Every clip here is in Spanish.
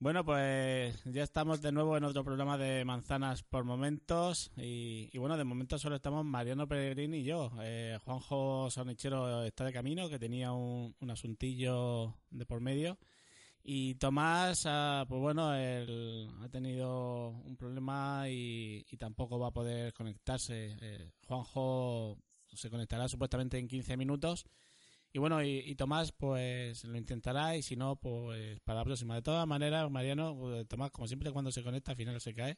Bueno, pues ya estamos de nuevo en otro programa de Manzanas por Momentos. Y, y bueno, de momento solo estamos Mariano Peregrini y yo. Eh, Juanjo Sonichero está de camino, que tenía un, un asuntillo de por medio. Y Tomás, ah, pues bueno, él ha tenido un problema y, y tampoco va a poder conectarse. Eh, Juanjo se conectará supuestamente en 15 minutos. Y bueno, y, y Tomás pues lo intentará y si no, pues para la próxima. De todas maneras, Mariano, pues, Tomás, como siempre cuando se conecta al final se cae.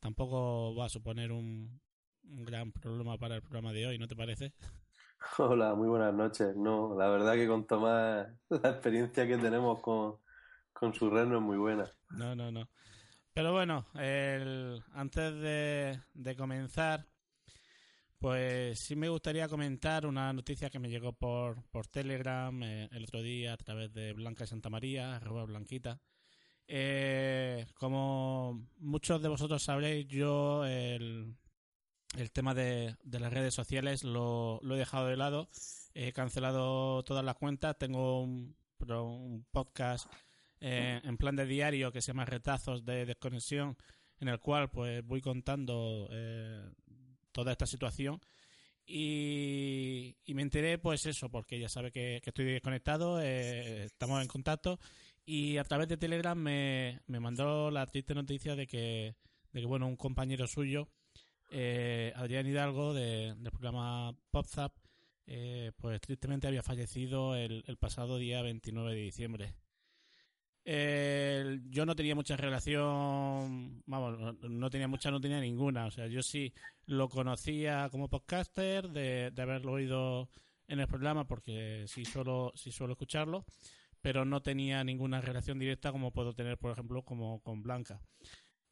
Tampoco va a suponer un, un gran problema para el programa de hoy, ¿no te parece? Hola, muy buenas noches. No, la verdad que con Tomás la experiencia que tenemos con, con su reno es muy buena. No, no, no. Pero bueno, el, antes de, de comenzar, pues sí me gustaría comentar una noticia que me llegó por, por Telegram eh, el otro día a través de Blanca Santa María, arroba Blanquita. Eh, como muchos de vosotros sabréis, yo el, tema de, de las redes sociales lo, lo, he dejado de lado. He cancelado todas las cuentas. Tengo un, un podcast eh, en plan de diario que se llama Retazos de Desconexión, en el cual pues voy contando eh, toda esta situación. Y, y, me enteré, pues eso, porque ya sabe que, estoy desconectado, eh, estamos en contacto. Y a través de Telegram me, me mandó la triste noticia de que, de que bueno, un compañero suyo, eh, Adrián Hidalgo, de, del programa PopZap, eh, pues tristemente había fallecido el, el, pasado día 29 de diciembre. Yo no tenía mucha relación, vamos, no, tenía mucha, no tenía ninguna. O sea, yo sí lo conocía como podcaster, de, haberlo oído en el programa, porque sí suelo, sí suelo escucharlo, pero no tenía ninguna relación directa como puedo tener, por ejemplo, como con Blanca.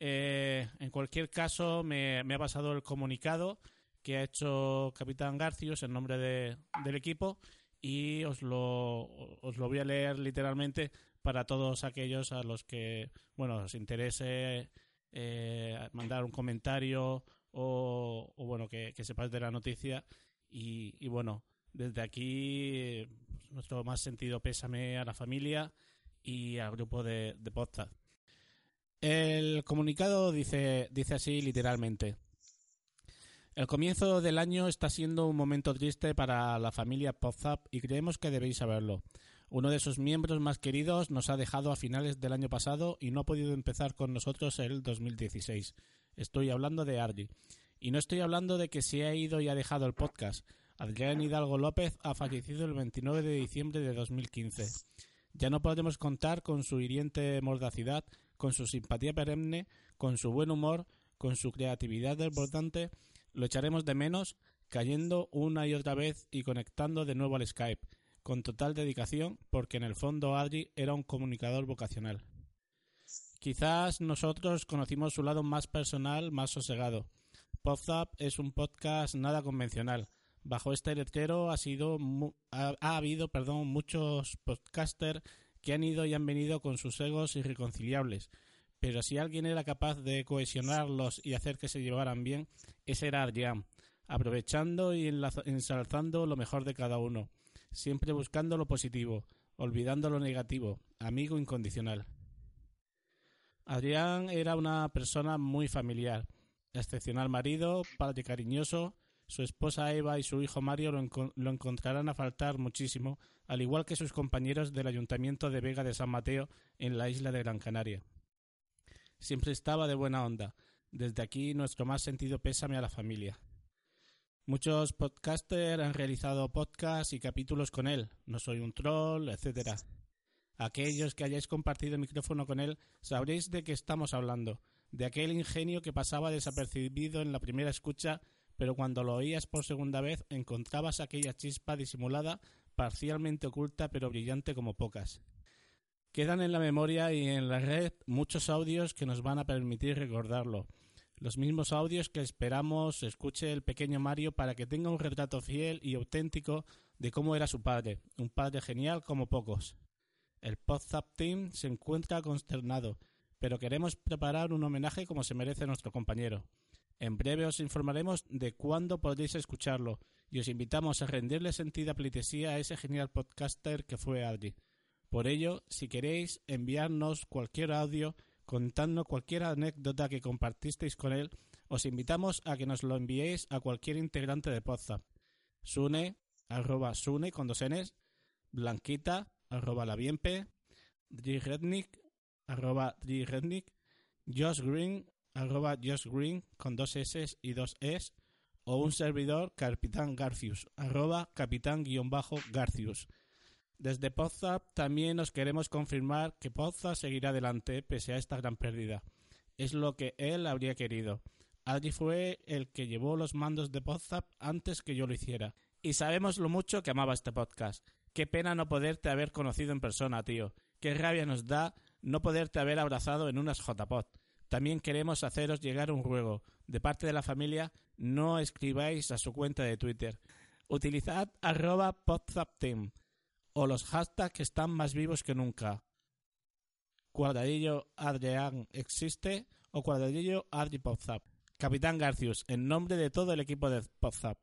Eh, en cualquier caso, me, me, ha pasado el comunicado que ha hecho Capitán Garcios en nombre de, del equipo y os lo, os lo voy a leer literalmente para todos aquellos a los que, bueno, os interese eh, mandar un comentario o, o bueno, que, que, de la noticia. Y, y, bueno, desde aquí nuestro más sentido pésame a la familia y al grupo de, de. El comunicado dice, dice así literalmente. El comienzo del año está siendo un momento triste para la familia PodZap y creemos que debéis saberlo. Uno de sus miembros más queridos nos ha dejado a finales del año pasado y no ha podido empezar con nosotros el 2016. Estoy hablando de Argy. Y no estoy hablando de que se ha ido y ha dejado el podcast. Adrián Hidalgo López ha fallecido el 29 de diciembre de 2015. Ya no podremos contar con su hiriente mordacidad, con su simpatía perenne, con su buen humor, con su creatividad desbordante. Lo echaremos de menos, cayendo una y otra vez y conectando de nuevo al Skype con total dedicación, porque en el fondo Adri era un comunicador vocacional. Quizás nosotros conocimos su lado más personal, más sosegado. PopZap es un podcast nada convencional. Bajo este letrero ha, sido ha, ha habido perdón, muchos podcasters que han ido y han venido con sus egos irreconciliables. Pero si alguien era capaz de cohesionarlos y hacer que se llevaran bien, ese era Adrián, aprovechando y ensalzando lo mejor de cada uno siempre buscando lo positivo, olvidando lo negativo, amigo incondicional. Adrián era una persona muy familiar, excepcional marido, padre cariñoso, su esposa Eva y su hijo Mario lo, enco lo, encontrarán a faltar muchísimo, al igual que sus compañeros del Ayuntamiento de Vega de San Mateo en la isla de Gran Canaria. Siempre estaba de buena onda. Desde aquí nuestro más sentido pésame a la familia. Muchos podcasters han realizado podcasts y capítulos con él. No soy un troll, etcétera. Aquellos que hayáis compartido el micrófono con él sabréis de qué estamos hablando, de aquel ingenio que pasaba desapercibido en la primera escucha, pero cuando lo oías por segunda vez encontrabas aquella chispa disimulada, parcialmente oculta pero brillante como pocas. Quedan en la memoria y en la red muchos audios que nos van a permitir recordarlo. Los mismos audios que esperamos escuche el pequeño Mario para que tenga un retrato fiel y auténtico de cómo era su padre, un padre genial como pocos. El Podzap Team se encuentra consternado, pero queremos preparar un homenaje como se merece nuestro compañero. En breve os informaremos de cuándo podréis escucharlo y os invitamos a rendirle sentida pleitesía a ese genial podcaster que fue Adri. Por ello, si queréis enviarnos cualquier audio contando cualquier anécdota que compartisteis con él, os invitamos a que nos lo enviéis a cualquier integrante de Podzap. Sune, arroba Sune con dos Ns, Blanquita, arroba la Bienpe, Rednick, arroba Rednick, Josh Green, arroba Josh Green con dos S y dos Es, o un servidor Capitán Garcius, arroba capitán-garcius. Desde Podzap también nos queremos confirmar que Podzap seguirá adelante pese a esta gran pérdida. Es lo que él habría querido. Adri fue el que llevó los mandos de Podzap antes que yo lo hiciera. Y sabemos lo mucho que amaba este podcast. Qué pena no poderte haber conocido en persona, tío. Qué rabia nos da no poderte haber abrazado en unas JPod. También queremos haceros llegar un ruego. De parte de la familia, no escribáis a su cuenta de Twitter. Utilizad arroba podzapteam o los hashtags que están más vivos que nunca. Cuadradillo Adrián existe o cuadradillo Adri. Capitán Garcius, en nombre de todo el equipo de Podzap.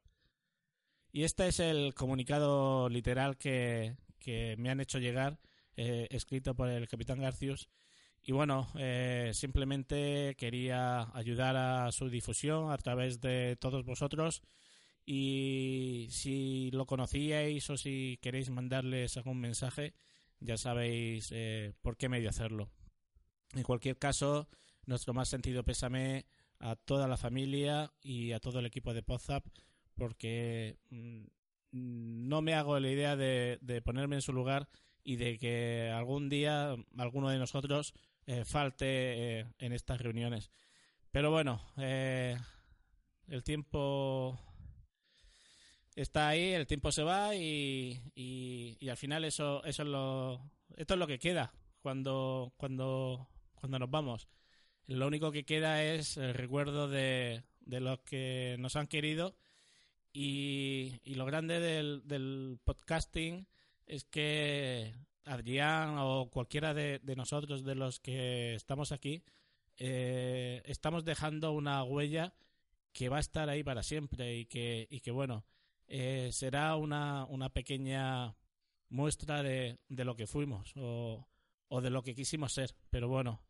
Y este es el comunicado literal que, me han hecho llegar, eh, escrito por el capitán Garcius. Y bueno, eh, simplemente quería ayudar a su difusión a través de todos vosotros. Y si lo conocíais o si queréis mandarles algún mensaje, ya sabéis eh, por qué medio hacerlo. En cualquier caso, nuestro más sentido pésame a toda la familia y a todo el equipo de Podzap porque mm, no me hago la idea de, ponerme en su lugar y de que algún día alguno de nosotros eh, falte eh, en estas reuniones. Pero bueno, eh, el tiempo está ahí, el tiempo se va y, y, al final eso, eso es lo, esto es lo que queda cuando, cuando, cuando nos vamos. Lo único que queda es el recuerdo de, de los que nos han querido y, lo grande del, podcasting es que Adrián o cualquiera de, nosotros, de los que estamos aquí, eh, estamos dejando una huella que va a estar ahí para siempre y que, y que bueno, eh, será una, una pequeña muestra de, de lo que fuimos o, o, de lo que quisimos ser. Pero bueno,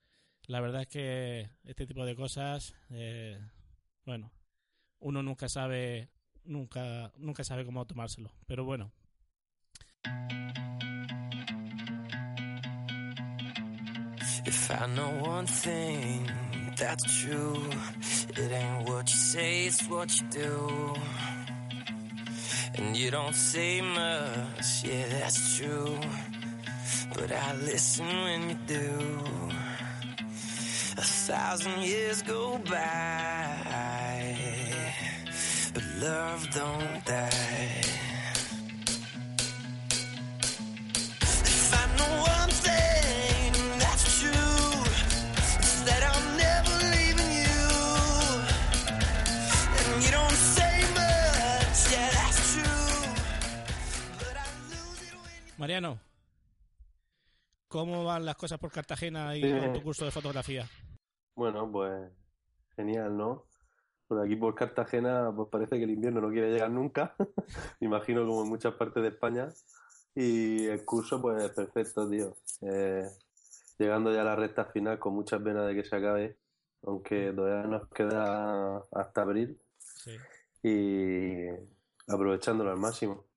la verdad es que este tipo de cosas, eh, bueno, uno nunca sabe nunca, nunca sabe cómo tomárselo. Pero bueno. If I know one thing that's true, it ain't what you say, it's what you do. And you don't say much, yeah, that's true. But I listen when you do. A thousand years go by but love don't die. Mariano, ¿cómo van las cosas por Cartagena y con tu curso de fotografía? Bueno, pues genial, ¿no? Por aquí por Cartagena, pues parece que el invierno no quiere llegar nunca. Me imagino como en muchas partes de España. Y el curso, pues perfecto, tío. Eh, llegando ya a la recta final con muchas penas de que se acabe, aunque todavía nos queda hasta abril. Sí. Y aprovechándolo al máximo.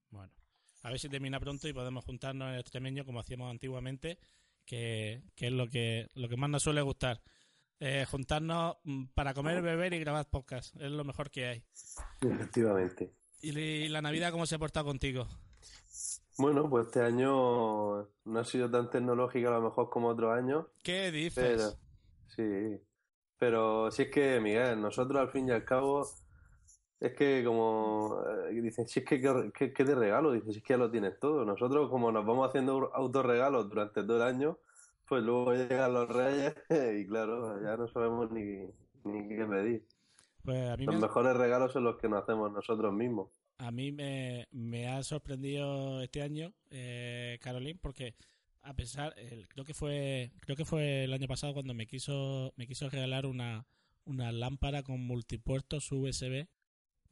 A ver si termina pronto y podemos juntarnos en el extremeño como hacíamos antiguamente, que, que es lo que, lo que más nos suele gustar. Eh, juntarnos mm, para comer, beber y grabar podcast. Es lo mejor que hay. Efectivamente. ¿Y la Navidad cómo se ha portado contigo? Bueno, pues este año no ha sido tan tecnológica a lo mejor como otros años. ¿Qué dices? sí, pero si es que, Miguel, nosotros al fin y al cabo, es que como eh, dicen, si es que, ¿qué te regalo, dices, si es que ya lo tienes todo. Nosotros como nos vamos haciendo autorregalos durante todo el año, pues luego llegan los reyes y claro, ya no sabemos ni, ni qué pedir. Pues a mí Los me, mejores regalos son los que nos hacemos nosotros mismos. a mí me, me ha sorprendido este año, eh, Caroline, porque a pesar, el- creo que fue creo que fue el año pasado cuando me quiso me quiso regalar una, una lámpara con multipuertos USB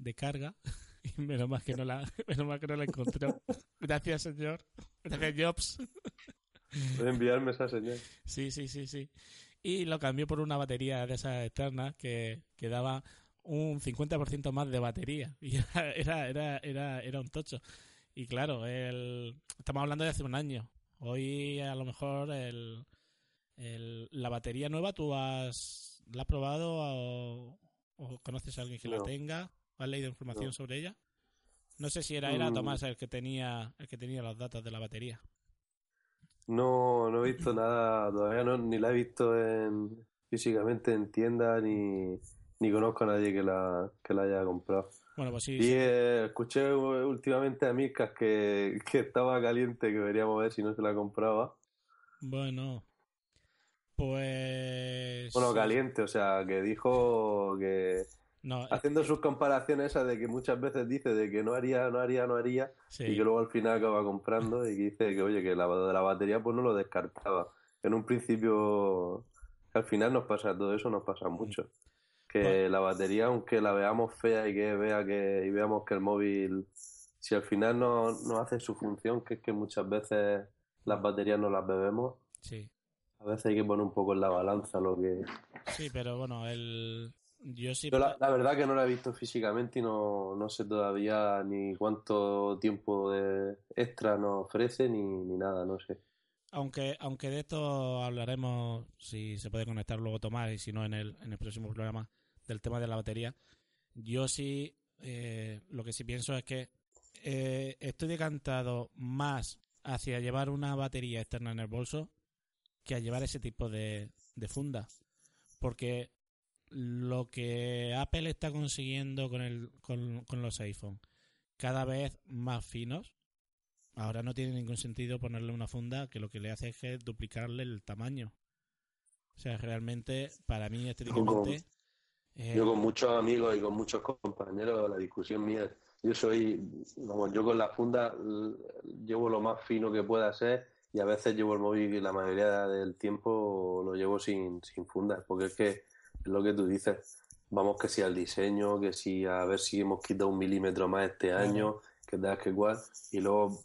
de carga y menos mal que no la menos mal que no la encontró. Gracias, señor. Gracias, Jobs. Puede enviarme esa señal. Sí, sí, sí, sí. Y lo cambió por una batería de esas externas que, que daba un 50% más de batería. Y era, era, era, era, era un tocho. Y claro, el, estamos hablando de hace un año. Hoy a lo mejor el, el- la batería nueva tú has, la has probado o, o conoces a alguien que la tenga o has leído información No. sobre ella. No sé si era, era Mm. Tomás el que tenía el que tenía los datos de la batería. No, no he visto nada, todavía no, ni la he visto en, físicamente en tienda, ni, ni conozco a nadie que la, que la haya comprado. Bueno, pues sí, Y sí. eh, escuché últimamente a Miscas que, que estaba caliente, que deberíamos ver si no se la compraba. Bueno, pues... Bueno, caliente, o sea, que dijo que No, haciendo sus comparaciones esas de que muchas veces dice de que no haría, no haría, no haría, sí. y que luego al final acaba comprando y que dice que, oye, que la de la batería pues no lo descartaba. En un principio, al final nos pasa todo eso, nos pasa mucho. Que Pues- la batería, aunque la veamos fea y que vea que y veamos que el móvil, si al final no, no hace su función, que es que muchas veces las baterías no las bebemos, Sí, a veces hay que poner un poco en la balanza lo que... sí, pero bueno, el... Yo sí... Yo la, la verdad que no la he visto físicamente y no, no sé todavía ni cuánto tiempo de extra nos ofrece ni, ni nada, no sé. Aunque, aunque de esto hablaremos, si se puede conectar luego Tomás y si no en el, en el próximo programa, del tema de la batería, yo sí, eh, lo que sí pienso es que eh, estoy decantado más hacia llevar una batería externa en el bolso que a llevar ese tipo de, de funda. Porque lo que Apple está consiguiendo con, el, con, con los iPhone, cada vez más finos, ahora no tiene ningún sentido ponerle una funda que lo que le hace es que duplicarle el tamaño. O sea, realmente, para mí, estéticamente... eh, Yo con muchos amigos y con muchos compañeros, la discusión mía, yo soy, vamos, yo con la funda llevo lo más fino que pueda ser y a veces llevo el móvil y la mayoría del tiempo lo llevo sin, sin funda, porque es que lo que tú dices, vamos que si al diseño, que si a ver si hemos quitado un milímetro más este año, que tal que cual, y luego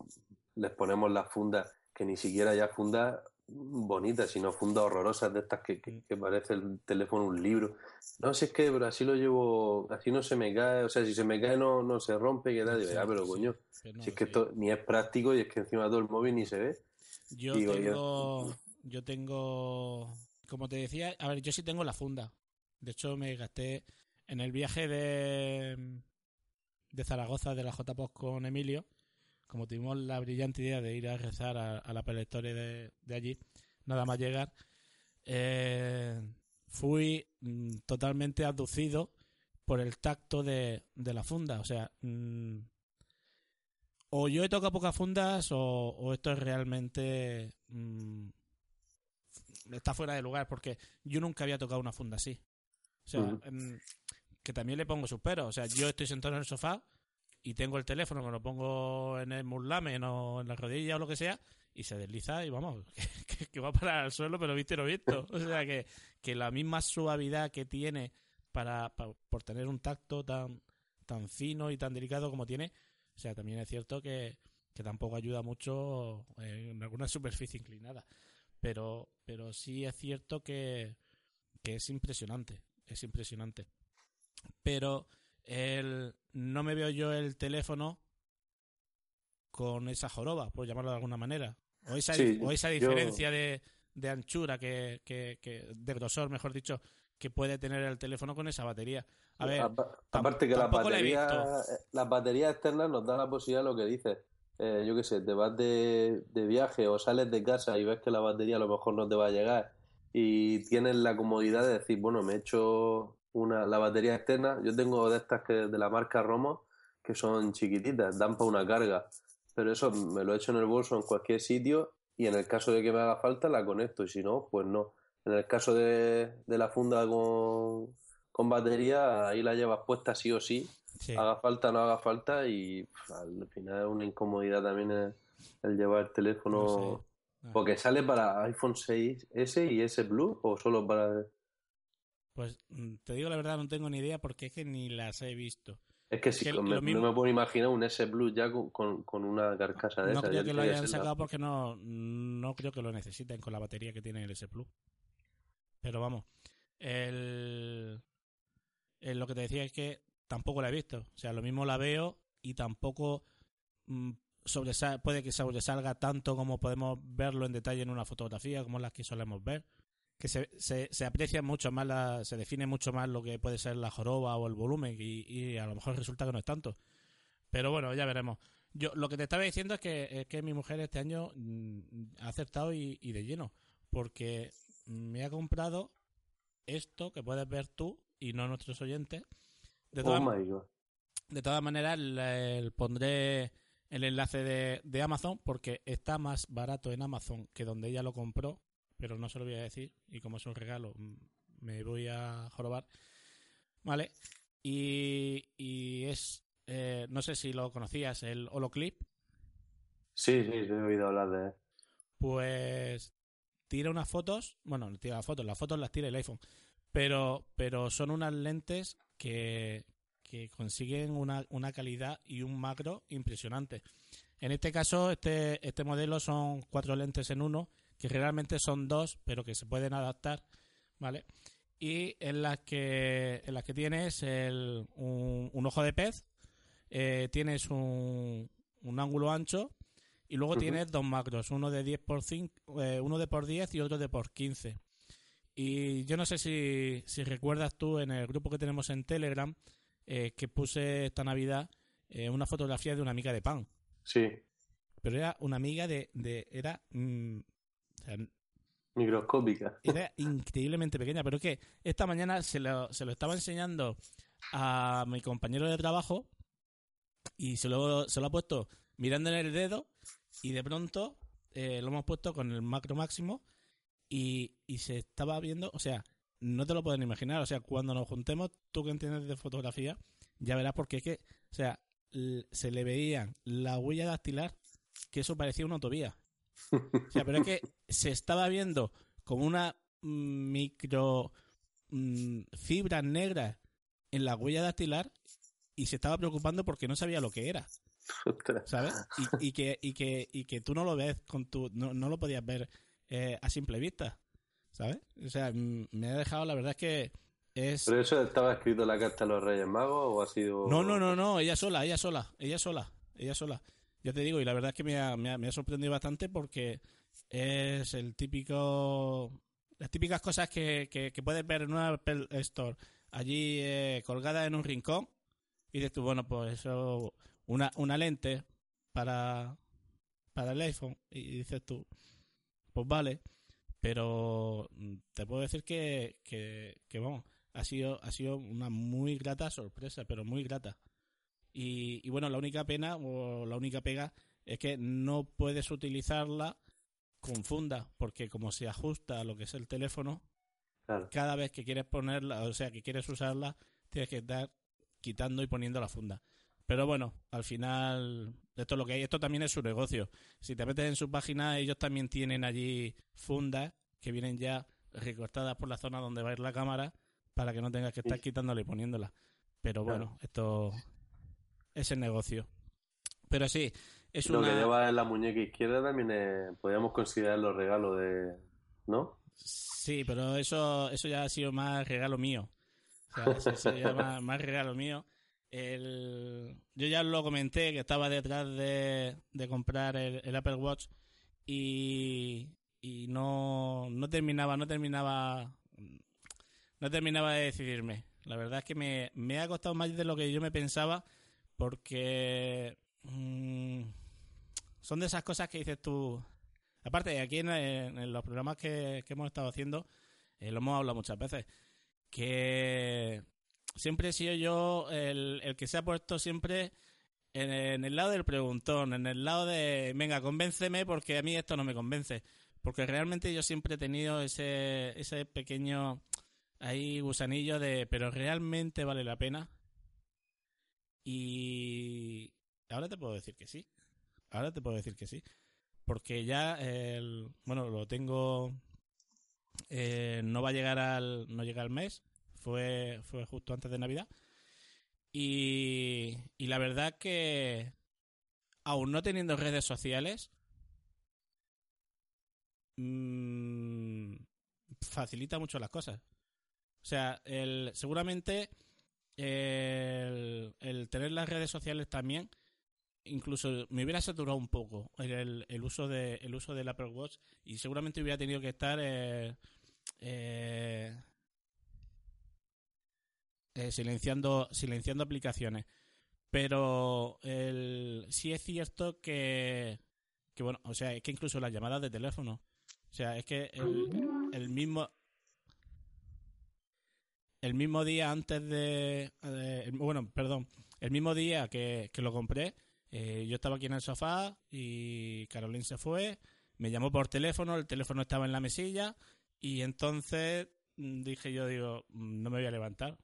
les ponemos las fundas, que ni siquiera ya fundas bonitas, sino fundas horrorosas de estas que, que, que parece el teléfono un libro. No sé, es que, pero así lo llevo, así no se me cae, o sea, si se me cae no, no se rompe, que tal, Sí, ya, pero sí, coño, no, si es que esto ni es práctico y es que encima todo el móvil ni se ve. Yo digo yo. tengo, yo tengo, como te decía, a ver, yo sí tengo la funda. De hecho, me gasté en el viaje de, de Zaragoza de la JPOS con Emilio, como tuvimos la brillante idea de ir a rezar a, la Store de, de allí, nada más llegar, eh, fui mm, totalmente abducido por el tacto de, de la funda. O sea, mm, o yo he tocado pocas fundas o, o esto es realmente mm, está fuera de lugar porque yo nunca había tocado una funda así. O sea, em, que también le pongo sus peros. O sea, yo estoy sentado en el sofá y tengo el teléfono, me lo pongo en el muslamen o en la rodilla o lo que sea y se desliza y vamos, que, que va a parar al suelo, pero viste lo visto. O sea, que, que la misma suavidad que tiene para, pa- por tener un tacto tan, tan fino y tan delicado como tiene, o sea, también es cierto que, que tampoco ayuda mucho en alguna superficie inclinada. Pero, pero sí es cierto que, que es impresionante, es impresionante. Pero el, no me veo yo el teléfono con esa joroba, por llamarlo de alguna manera. O esa, Sí, o esa yo- diferencia de, de anchura, que, que, que, de grosor, mejor dicho, que puede tener el teléfono con esa batería. A ver, aparte que las baterías, eh, las baterías externas nos dan la posibilidad de lo que dices. Eh, yo qué sé, te vas de, de viaje o sales de casa y ves que la batería a lo mejor no te va a llegar y tienes la comodidad de decir, bueno, me he hecho una, la batería externa. Yo tengo de estas que de la marca Romo que son chiquititas, dan para una carga. Pero eso me lo he hecho en el bolso en cualquier sitio y en el caso de que me haga falta la conecto y si no, pues no. En el caso de, de la funda con, con batería, ahí la llevas puesta sí o sí, Sí. haga falta no haga falta y al final es una incomodidad también el, el llevar el teléfono. No sé. Porque sale para iPhone 6S y S Plus o solo para... Pues mm, te digo la verdad, no tengo ni idea porque es que ni las he visto. Es que, sí, me- lo no me puedo imaginar un S Plus ya con, con, con una carcasa de No esa. creo que lo hayan la- sacado porque no, no creo que lo necesiten con la batería que tiene el S Plus. Pero vamos, el, el- lo que te decía es que tampoco la he visto. O sea, lo mismo la veo y tampoco mm, sobresa- puede que sobresalga tanto como podemos verlo en detalle en una fotografía, como las que solemos ver. Que se, se, se aprecia mucho más, la- se define mucho más lo que puede ser la joroba o el volumen y, y a lo mejor resulta que no es tanto. Pero bueno, ya veremos. Yo lo que te estaba diciendo es que, es que mi mujer este año mm, ha acertado y, y de lleno, porque me ha comprado esto que puedes ver tú y no nuestros oyentes. De Oh todas, my god. de todas maneras, le- le pondré el enlace de, de Amazon porque está más barato en Amazon que donde ella lo compró, pero no se lo voy a decir y como es un regalo mm, me voy a jorobar. Vale. Y, y es, eh, no sé si lo conocías, el Holoclip. Sí, sí, sí, he oído hablar de él. pues tira unas fotos, bueno, no tira las fotos, las fotos las tira el iPhone, pero, pero son unas lentes que, que consiguen una, una calidad y un macro impresionante. En este caso, este, este modelo son cuatro lentes en uno, que realmente son dos, pero que se pueden adaptar, ¿vale? Y en las que, en las que tienes el, un, un ojo de pez, eh, tienes un, un ángulo ancho y luego tienes dos macros, uno de 10 por 5, eh, uno de por 10 y otro de por 15. Y yo no sé si, si recuerdas tú en el grupo que tenemos en Telegram eh, que puse esta Navidad eh, una fotografía de una amiga de pan. Sí, Pero era una amiga de... de era, mm, o sea, microscópica. era increíblemente pequeña, pero que esta mañana se lo, se lo estaba enseñando a mi compañero de trabajo y se lo, se lo ha puesto mirando en el dedo y de pronto eh, lo hemos puesto con el macro máximo y, y se estaba viendo, o sea, no te lo pueden imaginar, o sea, cuando nos juntemos, tú que entiendes de fotografía, ya verás porque es que, o sea, se le veían la huella dactilar, que eso parecía una autovía. O sea, pero es que se estaba viendo como una mm, micro mm, fibra negra en la huella dactilar y se estaba preocupando porque no sabía lo que era. ¿sabes? Y, y que, y, que, y que tú no lo ves con tu. No, no lo podías ver eh, a simple vista, ¿sabes? O sea, me ha dejado, la verdad es que es. ¿Pero eso estaba escrito en la carta de los Reyes Magos o ha sido.? No, no, no, no, ella sola, ella sola, ella sola, ella sola. Ya te digo, y la verdad es que me ha, me ha- me ha sorprendido bastante porque es el típico. Las típicas cosas que, que, que puedes ver en una Apple Store allí eh, colgada en un rincón. Y dices tú, bueno, pues eso, una, una lente para, para el iPhone. Y dices tú, pues vale. Pero mm, te puedo decir que, que, que vamos, ha sido, ha sido una muy grata sorpresa, pero muy grata. Y, y bueno, la única pena o la única pega es que no puedes utilizarla con funda, porque como se ajusta a lo que es el teléfono, Claro. cada vez que quieres ponerla, o sea, que quieres usarla, tienes que estar quitando y poniendo la funda. Pero bueno, al final, esto es lo que hay. Esto también es su negocio. Si te metes en su página, ellos también tienen allí fundas que vienen ya recortadas por la zona donde va a ir la cámara para que no tengas que estar quitándola y poniéndola. Pero bueno, esto es el negocio. Pero sí, es Lo una... que lleva en la muñeca izquierda también es, podríamos considerarlo regalo de. ¿No? Sí, pero eso, eso ya ha sido más regalo mío. O sea, eso, eso ya más, más regalo mío. El... Yo ya lo comenté que estaba detrás de, de comprar el, Apple Watch y, y no, no terminaba, no terminaba, no terminaba de decidirme. La verdad es que me, me ha costado más de lo que yo me pensaba porque mm, son de esas cosas que dices tú. Aparte, aquí en, en los programas que, que hemos estado haciendo, eh, lo hemos hablado muchas veces, que siempre he sido yo el, el que se ha puesto siempre en, el lado del preguntón, en el lado de, venga, convénceme porque a mí esto no me convence. Porque realmente yo siempre he tenido ese, ese pequeño ahí gusanillo de, pero realmente vale la pena. Y ahora te puedo decir que sí. Ahora te puedo decir que sí. Porque ya, el, bueno, lo tengo, eh, no va a llegar al, no llega al mes. Fue, fue justo antes de Navidad. Y, la verdad que, aún no teniendo redes sociales, mmm, facilita mucho las cosas. O sea, el, seguramente el, tener las redes sociales también, incluso me hubiera saturado un poco el, el uso de el uso del Apple Watch y seguramente hubiera tenido que estar eh, eh, eh, silenciando, silenciando aplicaciones. Pero el, sí es cierto que, bueno, o sea, es que incluso las llamadas de teléfono, o sea, es que el, mismo el mismo día antes de, bueno, perdón, el mismo día que, que lo compré, eh, yo estaba aquí en el sofá y Caroline se fue, me llamó por teléfono, el teléfono estaba en la mesilla y entonces mm, dije yo, digo, mm, no me voy a levantar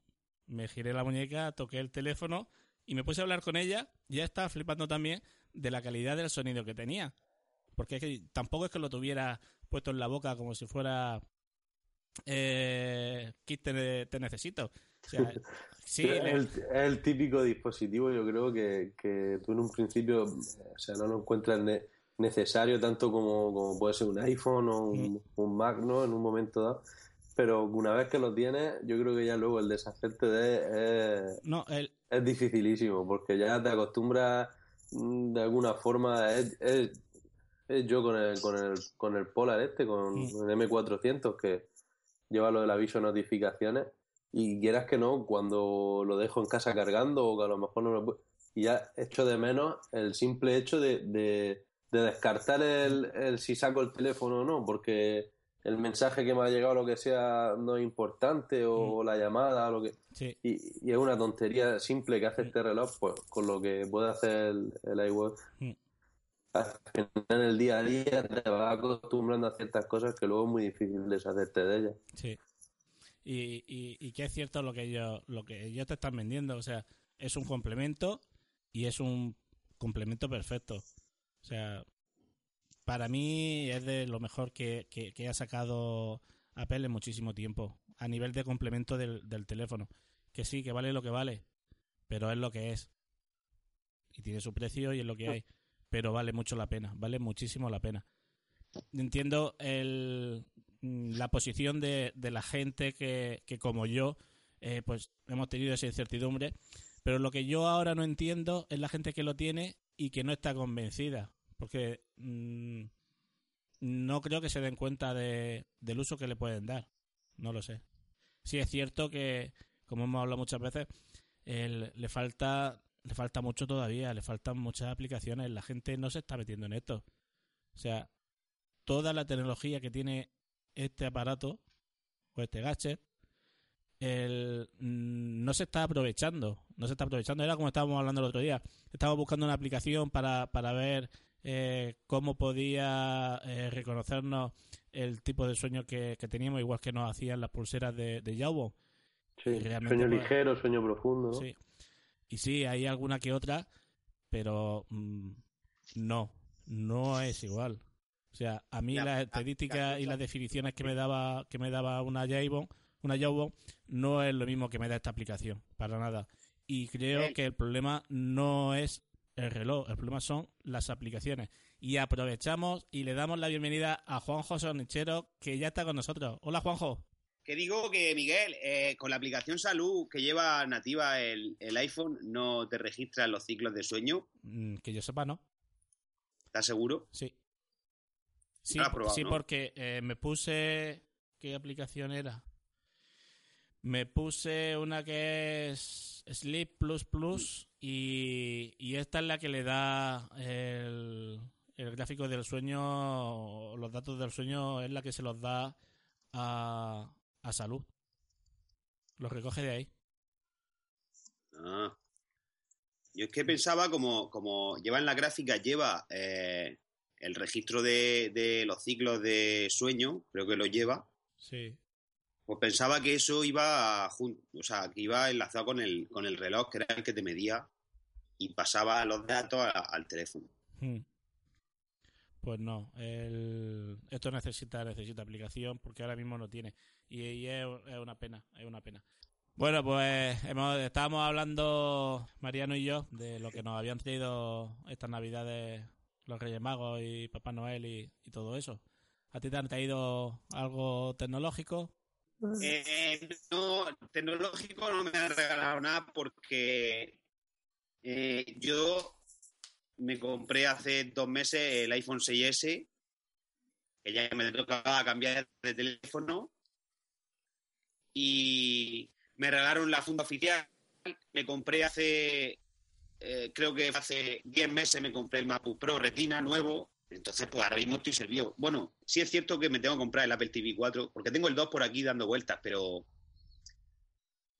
me giré la muñeca, toqué el teléfono y me puse a hablar con ella. Ya estaba flipando también de la calidad del sonido que tenía. Porque es que tampoco es que lo tuviera puesto en la boca como si fuera eh, Kit te, necesito. sí, es, el, típico dispositivo, yo creo que, que, tú en un principio o sea, no lo encuentras necesario tanto como, como, puede ser un iPhone o un, mm. un Mac, ¿no? En un momento dado pero una vez que lo tienes, yo creo que ya luego el deshacerte de es, no, es dificilísimo, porque ya te acostumbras mm, de alguna forma. Es, yo con el, con, el, con el Polar este, con el M400, que lleva lo del aviso de notificaciones, y quieras que no, cuando lo dejo en casa cargando o que a lo mejor no lo puedo, y ya echo de menos el simple hecho de, de, de descartar el, el si saco el teléfono o no, porque el mensaje que me ha llegado, lo que sea, no es importante, o mm. la llamada, lo que. Y, es una tontería simple que hace mm. este reloj, pues con lo que puede hacer el, el iWatch. Mm. En el día a día te vas acostumbrando a ciertas cosas que luego es muy difícil deshacerte de ellas. Sí. Y, y, y que es cierto lo que ellos, lo que ellos te están vendiendo. O sea, es un complemento y es un complemento perfecto. O sea, para mí es de lo mejor que, que, ha sacado Apple en muchísimo tiempo, a nivel de complemento del, teléfono. Que sí, que vale lo que vale, pero es lo que es. Y tiene su precio y es lo que hay. Pero vale mucho la pena, vale muchísimo la pena. Entiendo el, la posición de, de la gente que, que como yo, eh, pues hemos tenido esa incertidumbre. Pero lo que yo ahora no entiendo es la gente que lo tiene y que no está convencida. Porque mm, no creo que se den cuenta de, del uso que le pueden dar. No lo sé. Sí es cierto que, como hemos hablado muchas veces, le falta le falta mucho todavía, le faltan muchas aplicaciones. La gente no se está metiendo en esto. O sea, toda la tecnología que tiene este aparato o este gadget el, mm, no se está aprovechando. No se está aprovechando. Era como estábamos hablando el otro día. Estábamos buscando una aplicación para, para ver eh, cómo podía eh, reconocernos el tipo de sueño que, teníamos, igual que nos hacían las pulseras de, de Sí, sueño pues, ligero, sueño profundo. Sí. Y sí, hay alguna que otra, pero mm, no, no es igual. O sea, a mí las estadísticas y las definiciones que me daba que me daba una Jawbone, una Jawbone no es lo mismo que me da esta aplicación, para nada. Y creo que el problema no es el reloj, el problema son las aplicaciones. Y aprovechamos y le damos la bienvenida a Juanjo Sonichero, que ya está con nosotros. Hola, Juanjo. Que digo que, Miguel, eh, con la aplicación Salud que lleva nativa el, iPhone, ¿no te registran los ciclos de sueño? Mm, que yo sepa, ¿no? ¿Estás seguro? Sí. Sí, sí porque eh, me puse... ¿Qué aplicación era? Me puse una que es Sleep Plus Plus y, y esta es la que le da el, el gráfico del sueño, los datos del sueño es la que se los da a, a salud. Los recoge de ahí. Ah. Yo es que pensaba, como, como lleva en la gráfica, lleva eh, el registro de, de los ciclos de sueño, creo que lo lleva. Sí. Pues pensaba que eso iba jun- o sea, que iba enlazado con el, con el reloj, que era el que te medía y pasaba los datos al teléfono. Hmm. Pues no, el- esto necesita necesita aplicación porque ahora mismo no tiene y, es una pena, es una pena. Bueno, pues hemos, estábamos hablando Mariano y yo de lo que nos habían traído estas navidades los Reyes Magos y Papá Noel y, y todo eso. ¿A ti te han traído algo tecnológico? Eh, no, tecnológico no me han regalado nada porque eh, yo me compré hace dos meses el iPhone 6S, que ya me tocaba cambiar de teléfono, y me regalaron la funda oficial. Me compré hace, eh, creo que hace 10 meses me compré el MacBook Pro Retina nuevo. Entonces, pues ahora mismo estoy servido. Bueno, sí es cierto que me tengo que comprar el Apple TV 4, porque tengo el 2 por aquí dando vueltas, pero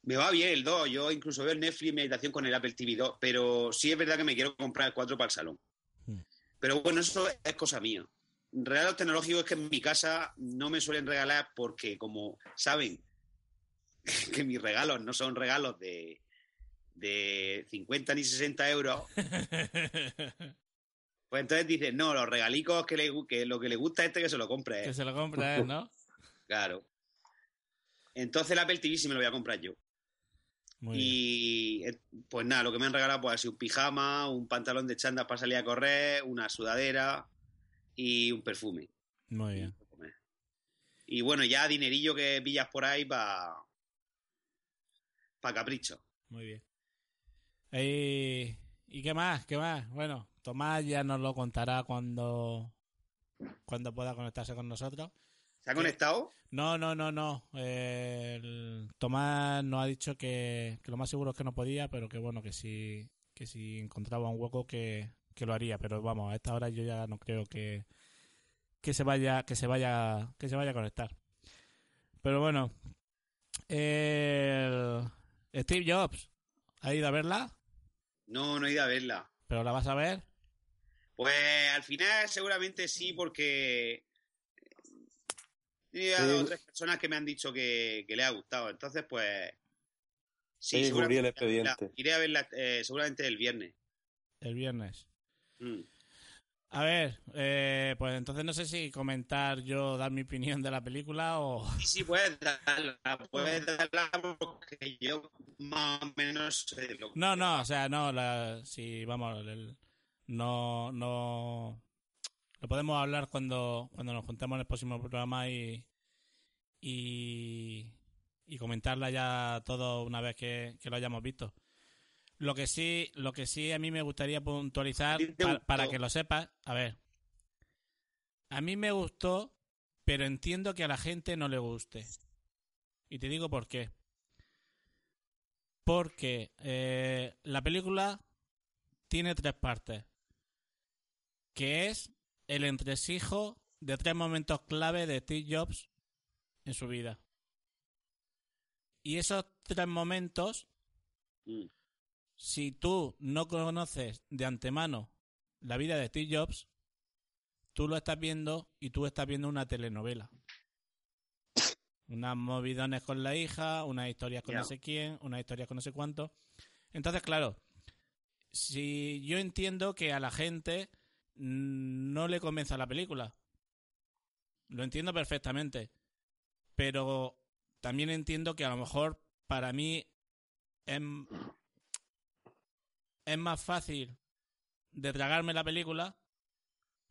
me va bien el 2. Yo incluso veo el Netflix en meditación con el Apple TV 2, pero sí es verdad que me quiero comprar el 4 para el salón. Hmm. Pero bueno, eso es cosa mía. Regalos tecnológicos es que en mi casa no me suelen regalar porque, como saben, que mis regalos no son regalos de, de 50 ni 60 euros, pues entonces dicen, no, los regalicos que, le, que lo que le gusta a este que se lo compre. que ¿eh? se lo compra él, ¿no? Claro. Entonces el Apple TV sí me lo voy a comprar yo. Muy bien. y eh, pues nada, lo que me han regalado pues sido un pijama, un pantalón de chandas para salir a correr, una sudadera y un perfume. Muy bien. Y bueno, ya dinerillo que pillas por ahí para pa capricho. Muy bien. ¿Y, ¿Y qué más? ¿Qué más? Bueno, Tomás ya nos lo contará cuando, cuando pueda conectarse con nosotros. ¿Se ha conectado? No, no, no, no. Eh, el Tomás nos ha dicho que, que lo más seguro es que no podía, pero que bueno, que si, que si encontraba un hueco que, que lo haría. Pero vamos, a esta hora yo ya no creo que, que se vaya, que se vaya, que se vaya a conectar. Pero bueno, el Steve Jobs ha ido a verla, No, no he ido a verla. pero la vas a ver. Pues al final seguramente sí, porque he Sí. dos o tres personas que me han dicho que, que le ha gustado. Entonces, pues Sí, seguramente cubrí el iré a verla- expediente. Iré a verla eh, seguramente el viernes. El viernes. Mm. A ver, eh, pues entonces no sé si comentar yo, dar mi opinión de la película o... Sí, sí, puedes darla, puedes darla porque yo más o menos sé lo que No, no, o sea, no, la, si vamos, el- no, no, lo podemos hablar cuando, cuando nos juntemos en el próximo programa y, y, y comentarla ya todo una vez que, que lo hayamos visto. Lo que sí, lo que sí a mí me gustaría puntualizar para que lo sepas, a ver, a mí me gustó, pero entiendo que a la gente no le guste. Y te digo por qué. Porque eh, la película tiene tres partes. Que es el entresijo de tres momentos clave de Steve Jobs en su vida. Y esos tres momentos, Mm. si tú no conoces de antemano la vida de Steve Jobs, tú lo estás viendo y tú estás viendo una telenovela. Unas movidones con la hija, unas historias con no sé quién, unas historias con no sé cuánto. Entonces, claro, si yo entiendo que a la gente no le convenza la película. Lo entiendo perfectamente. Pero también entiendo que a lo mejor para mí es, es más fácil de tragarme la película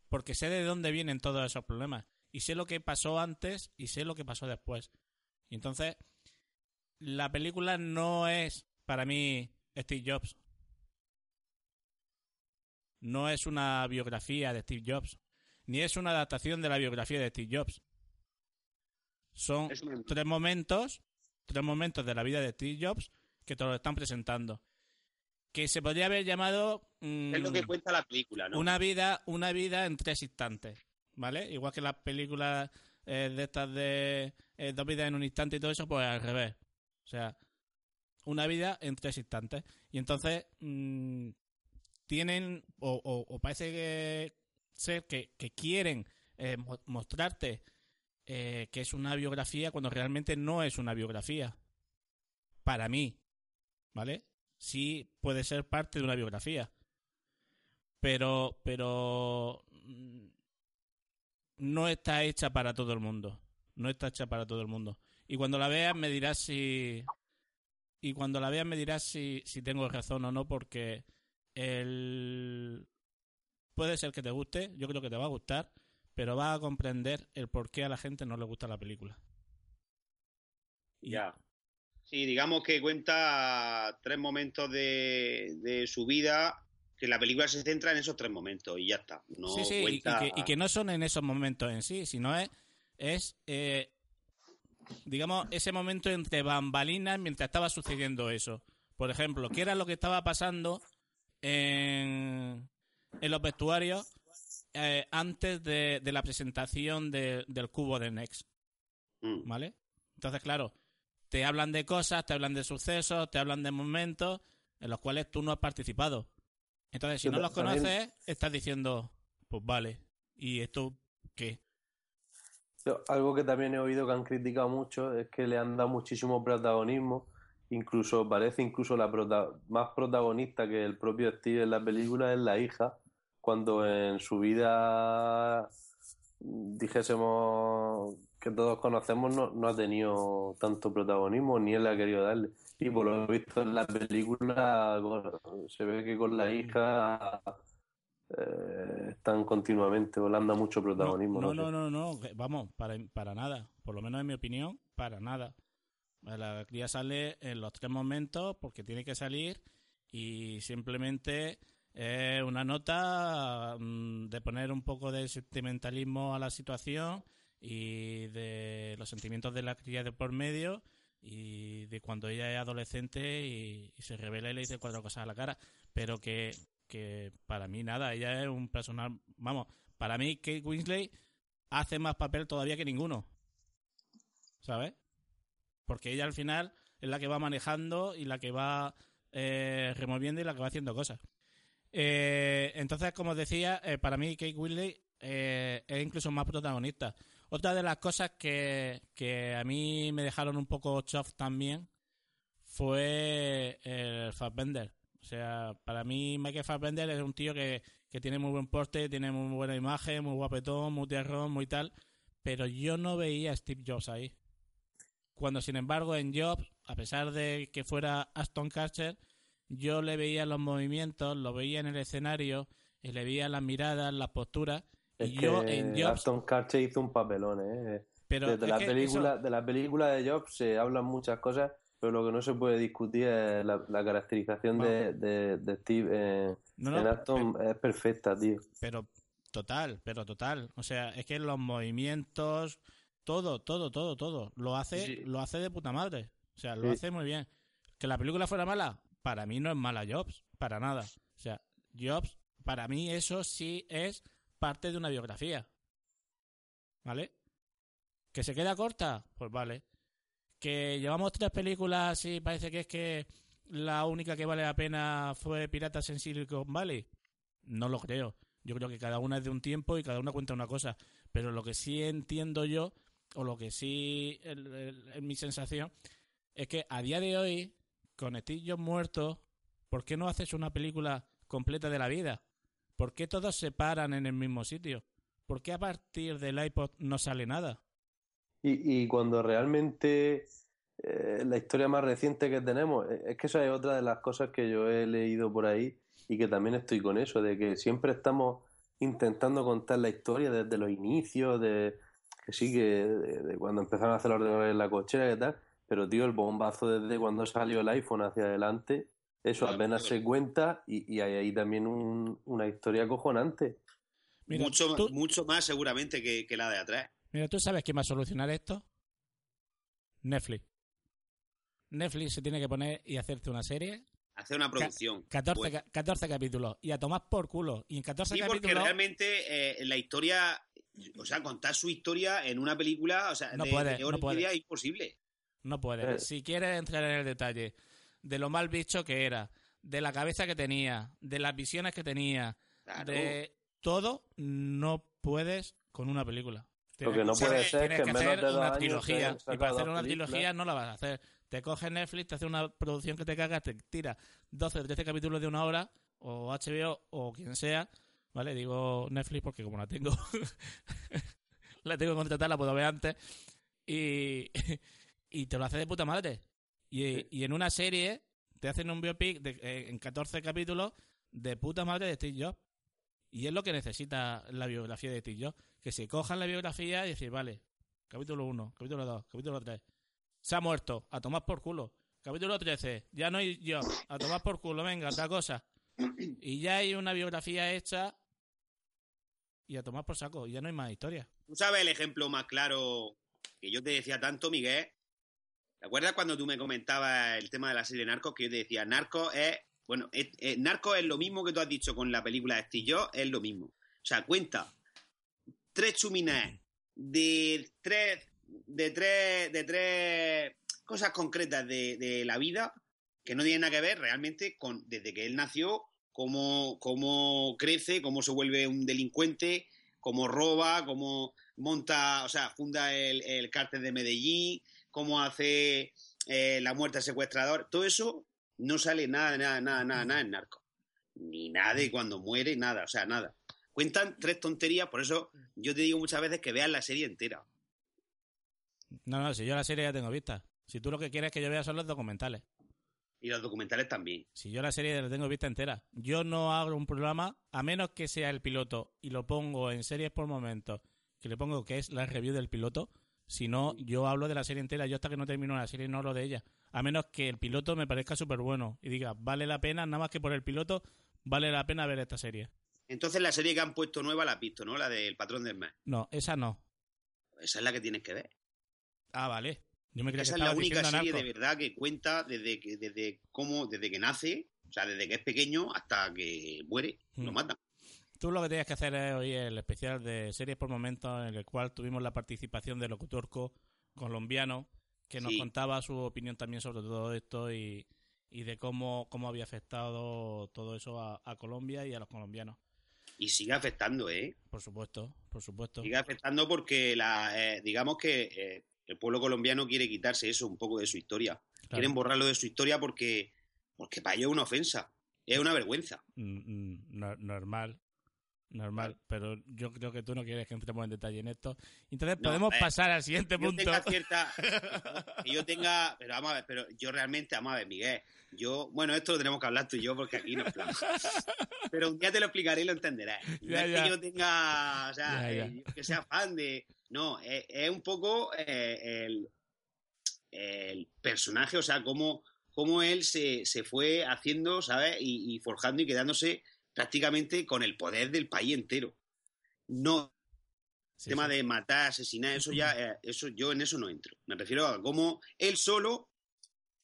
porque sé de dónde vienen todos esos problemas. Y sé lo que pasó antes y sé lo que pasó después. Y entonces, la película no es para mí Steve Jobs. No es una biografía de Steve Jobs. Ni es una adaptación de la biografía de Steve Jobs. Son un- tres momentos, tres momentos de la vida de Steve Jobs que te lo están presentando. Que se podría haber llamado mm, Es lo que cuenta la película, ¿no? una vida, una vida en tres instantes, ¿vale? Igual que las películas eh, de estas de eh, dos vidas en un instante y todo eso, pues al revés. O sea, una vida en tres instantes. Y entonces mm, tienen, o, parece que ser que, quieren eh, mo- mostrarte eh, que es una biografía cuando realmente no es una biografía. Para mí, ¿vale? Sí puede ser parte de una biografía. Pero, pero mm, no está hecha para todo el mundo. No está hecha para todo el mundo. Y cuando la veas me dirás si... Y cuando la veas me dirás si, si tengo razón o no, porque el... Puede ser que te guste, yo creo que te va a gustar, pero vas a comprender el por qué a la gente no le gusta la película. Ya. Sí, digamos que cuenta tres momentos de, de su vida, que la película se centra en esos tres momentos y ya está. No sí, sí, y- cuenta... y, que, y que no son en esos momentos en sí, sino es, es eh, digamos, ese momento entre bambalinas mientras estaba sucediendo eso. Por ejemplo, ¿qué era lo que estaba pasando en, en los vestuarios eh, antes de, de la presentación de- del cubo de Next? Mm. ¿Vale? Entonces, claro, te hablan de cosas, te hablan de sucesos, te hablan de momentos en los cuales tú no has participado. Entonces, si no los también- conoces, estás diciendo, pues vale, ¿y esto qué? Algo que también he oído que han criticado mucho es que le han dado muchísimo protagonismo, incluso parece incluso la prota- más protagonista que el propio Steve en la película es la hija, cuando en su vida dijésemos que todos conocemos no, no ha tenido tanto protagonismo ni él ha querido darle. Y por lo visto en la película se ve que con la hija eh, están continuamente volando mucho protagonismo. no, no no, no, no, que- vamos, para, para nada. Por lo menos en mi opinión, para nada. La cría sale en los tres momentos porque tiene que salir y simplemente es una nota mm, de poner un poco de sentimentalismo a la situación y de los sentimientos de la cría de por medio y de cuando ella es adolescente y, se revela y le dice cuatro cosas a la cara. Pero que, que para mí nada, ella es un personal, vamos, para mí Kate Winslet hace más papel todavía que ninguno. ¿Sabes? Porque ella al final es la que va manejando y la que va eh, removiendo y la que va haciendo cosas. Eh, entonces, como os decía, eh, para mí Kate Winslet eh, es incluso más protagonista. Otra de las cosas que, que a mí me dejaron un poco chof también fue el Fassbender. O sea, para mí Michael Fassbender es un tío que, que tiene muy buen porte, tiene muy buena imagen, muy guapetón, muy tierrón, muy tal, pero yo no veía a Steve Jobs ahí. Cuando, sin embargo, en Jobs, a pesar de que fuera Aston Kutcher, yo le veía los movimientos, lo veía en el escenario, y le veía las miradas, las posturas, Es y que yo en Jobs... Aston Kutcher hizo un papelón, ¿eh? Pero Desde es la que película, eso- de la película de Jobs se hablan muchas cosas, pero lo que no se puede discutir es la, la caracterización de, de, de Steve No, no, en Aston es perfecta, tío. Pero total, pero total. O sea, es que los movimientos, todo, todo, todo, todo, lo hace, Sí. lo hace de puta madre. O sea, lo Sí. hace muy bien. Que la película fuera mala, para mí no es mala Jobs, para nada. O sea, Jobs, para mí eso sí es parte de una biografía. ¿Vale? ¿Que se queda corta? Pues vale. ¿Que llevamos tres películas y parece que es que la única que vale la pena fue Piratas en Silicon Valley? No lo creo. Yo creo que cada una es de un tiempo y cada una cuenta una cosa. Pero lo que sí entiendo yo, o lo que sí es mi sensación, es que a día de hoy, con Steve Jobs muerto, ¿por qué no haces una película completa de la vida? ¿Por qué todos se paran en el mismo sitio? ¿Por qué a partir del iPod no sale nada? Y, cuando realmente eh, la historia más reciente que tenemos, eh, es que esa es otra de las cosas que yo he leído por ahí y que también estoy con eso, de que siempre estamos intentando contar la historia desde los inicios, de que sí, que de, de cuando empezaron a hacer los ordenadores en la cochera y tal, pero tío, el bombazo desde cuando salió el iPhone hacia adelante, eso Claro, apenas claro. se cuenta y, y hay ahí también un- una historia acojonante. Mira, mucho, tú, mucho más seguramente que, que la de atrás. mira, ¿tú sabes quién va a solucionar esto? Netflix. Netflix se tiene que poner y hacerte una serie Hacer una producción. 14, Pues, ca- 14 capítulos y a tomar por culo. Y en 14 sí, porque realmente eh, la historia, o sea, contar su historia en una película, o sea, No de, puede, de hora no y puede. media es imposible. no puedes. Eh. Si quieres entrar en el detalle de lo mal visto que era, de la cabeza que tenía, de las visiones que tenía, Claro. de todo, no puedes con una película. Lo que no puede ser tienes que que en menos hacer de dos una trilogía. Y para hacer una películas. trilogía no la vas a hacer. Te coge Netflix, te hace una producción que te cagas, te tira 12 o 13 capítulos de una hora, o HBO, o quien sea, ¿vale? Digo Netflix porque como la tengo, la tengo contratada, la puedo ver antes, y, y te lo hace de puta madre. Y, y en una serie te hacen un biopic de, eh, en 14 capítulos de puta madre de Steve Jobs. Y es lo que necesita la biografía de Steve Jobs. Que se cojan la biografía y decir, vale, capítulo 1, capítulo 2, capítulo 3. Se ha muerto, a tomar por culo. Capítulo 13, ya no hay yo, a tomar por culo, venga, otra cosa. Y ya hay una biografía hecha y a tomar por saco, y ya no hay más historia. Tú sabes el ejemplo más claro que yo te decía tanto, Miguel. ¿Te acuerdas cuando tú me comentabas el tema de la serie Narcos? Que yo te decía, Narcos es. Bueno, es, es- lo mismo que tú has dicho con la película de Jobs, es lo mismo. O sea, cuenta tres chuminés de tres. de tres. de tres cosas concretas de, de la vida que no tienen nada que ver realmente con desde que él nació, cómo, cómo crece, cómo se vuelve un delincuente, cómo roba, cómo monta, o sea, funda el, el cártel de Medellín, cómo hace eh, la muerte al secuestrador. Todo eso no sale nada, nada, nada, nada, nada en narco. Ni nada de cuando muere, nada, o sea, nada. Cuentan tres tonterías, por eso yo te digo muchas veces que veas la serie entera. No, no, si yo la serie ya tengo vista. Si tú lo que quieres que yo vea son los documentales. Y los documentales también. Si yo la serie la tengo vista entera. Yo no hago un programa, a menos que sea el piloto y lo pongo en series por momentos, que le pongo que es la review del piloto. Si no, yo hablo de la serie entera. Yo hasta que no termino la serie no hablo de ella. A menos que el piloto me parezca súper bueno y diga, vale la pena, nada más que por el piloto, vale la pena ver esta serie. Entonces la serie que han puesto nueva la has visto, ¿no? La del patrón del mes. No, esa no. Esa es la que tienes que ver. Ah, vale. Yo me creía Esa que es la única serie de verdad que cuenta desde que desde cómo desde que nace, o sea, desde que es pequeño hasta que muere, lo Hmm. matan. Tú lo que tenías que hacer es hoy el especial de series por momentos en el cual tuvimos la participación de locutorco colombiano que nos Sí. contaba su opinión también sobre todo esto y, y de cómo, cómo había afectado todo eso a, a Colombia y a los colombianos. Y sigue afectando, ¿eh? Por supuesto, por supuesto. Sigue afectando porque la, eh, digamos que eh, el pueblo colombiano quiere quitarse eso un poco de su historia. Claro. Quieren borrarlo de su historia porque, porque para ellos es una ofensa, es una vergüenza. Mm, mm, no- normal. Normal, pero yo creo que tú no quieres que entremos en detalle en esto. Entonces No, podemos eh, pasar al siguiente yo punto. tenga cierta que yo tenga pero vamos a ver pero yo realmente vamos a ver Miguel yo bueno esto lo tenemos que hablar tú y yo porque aquí no es plan pero un día te lo explicaré y lo entenderás no Ya, es ya. que yo tenga o sea Ya, eh, que sea fan de no es, es un poco eh, el el personaje o sea cómo cómo él se, se fue haciendo sabes y, y forjando y quedándose prácticamente con el poder del país entero no Sí, tema sí. de matar, asesinar, eso ya, eh, eso yo en eso no entro. Me refiero a cómo él solo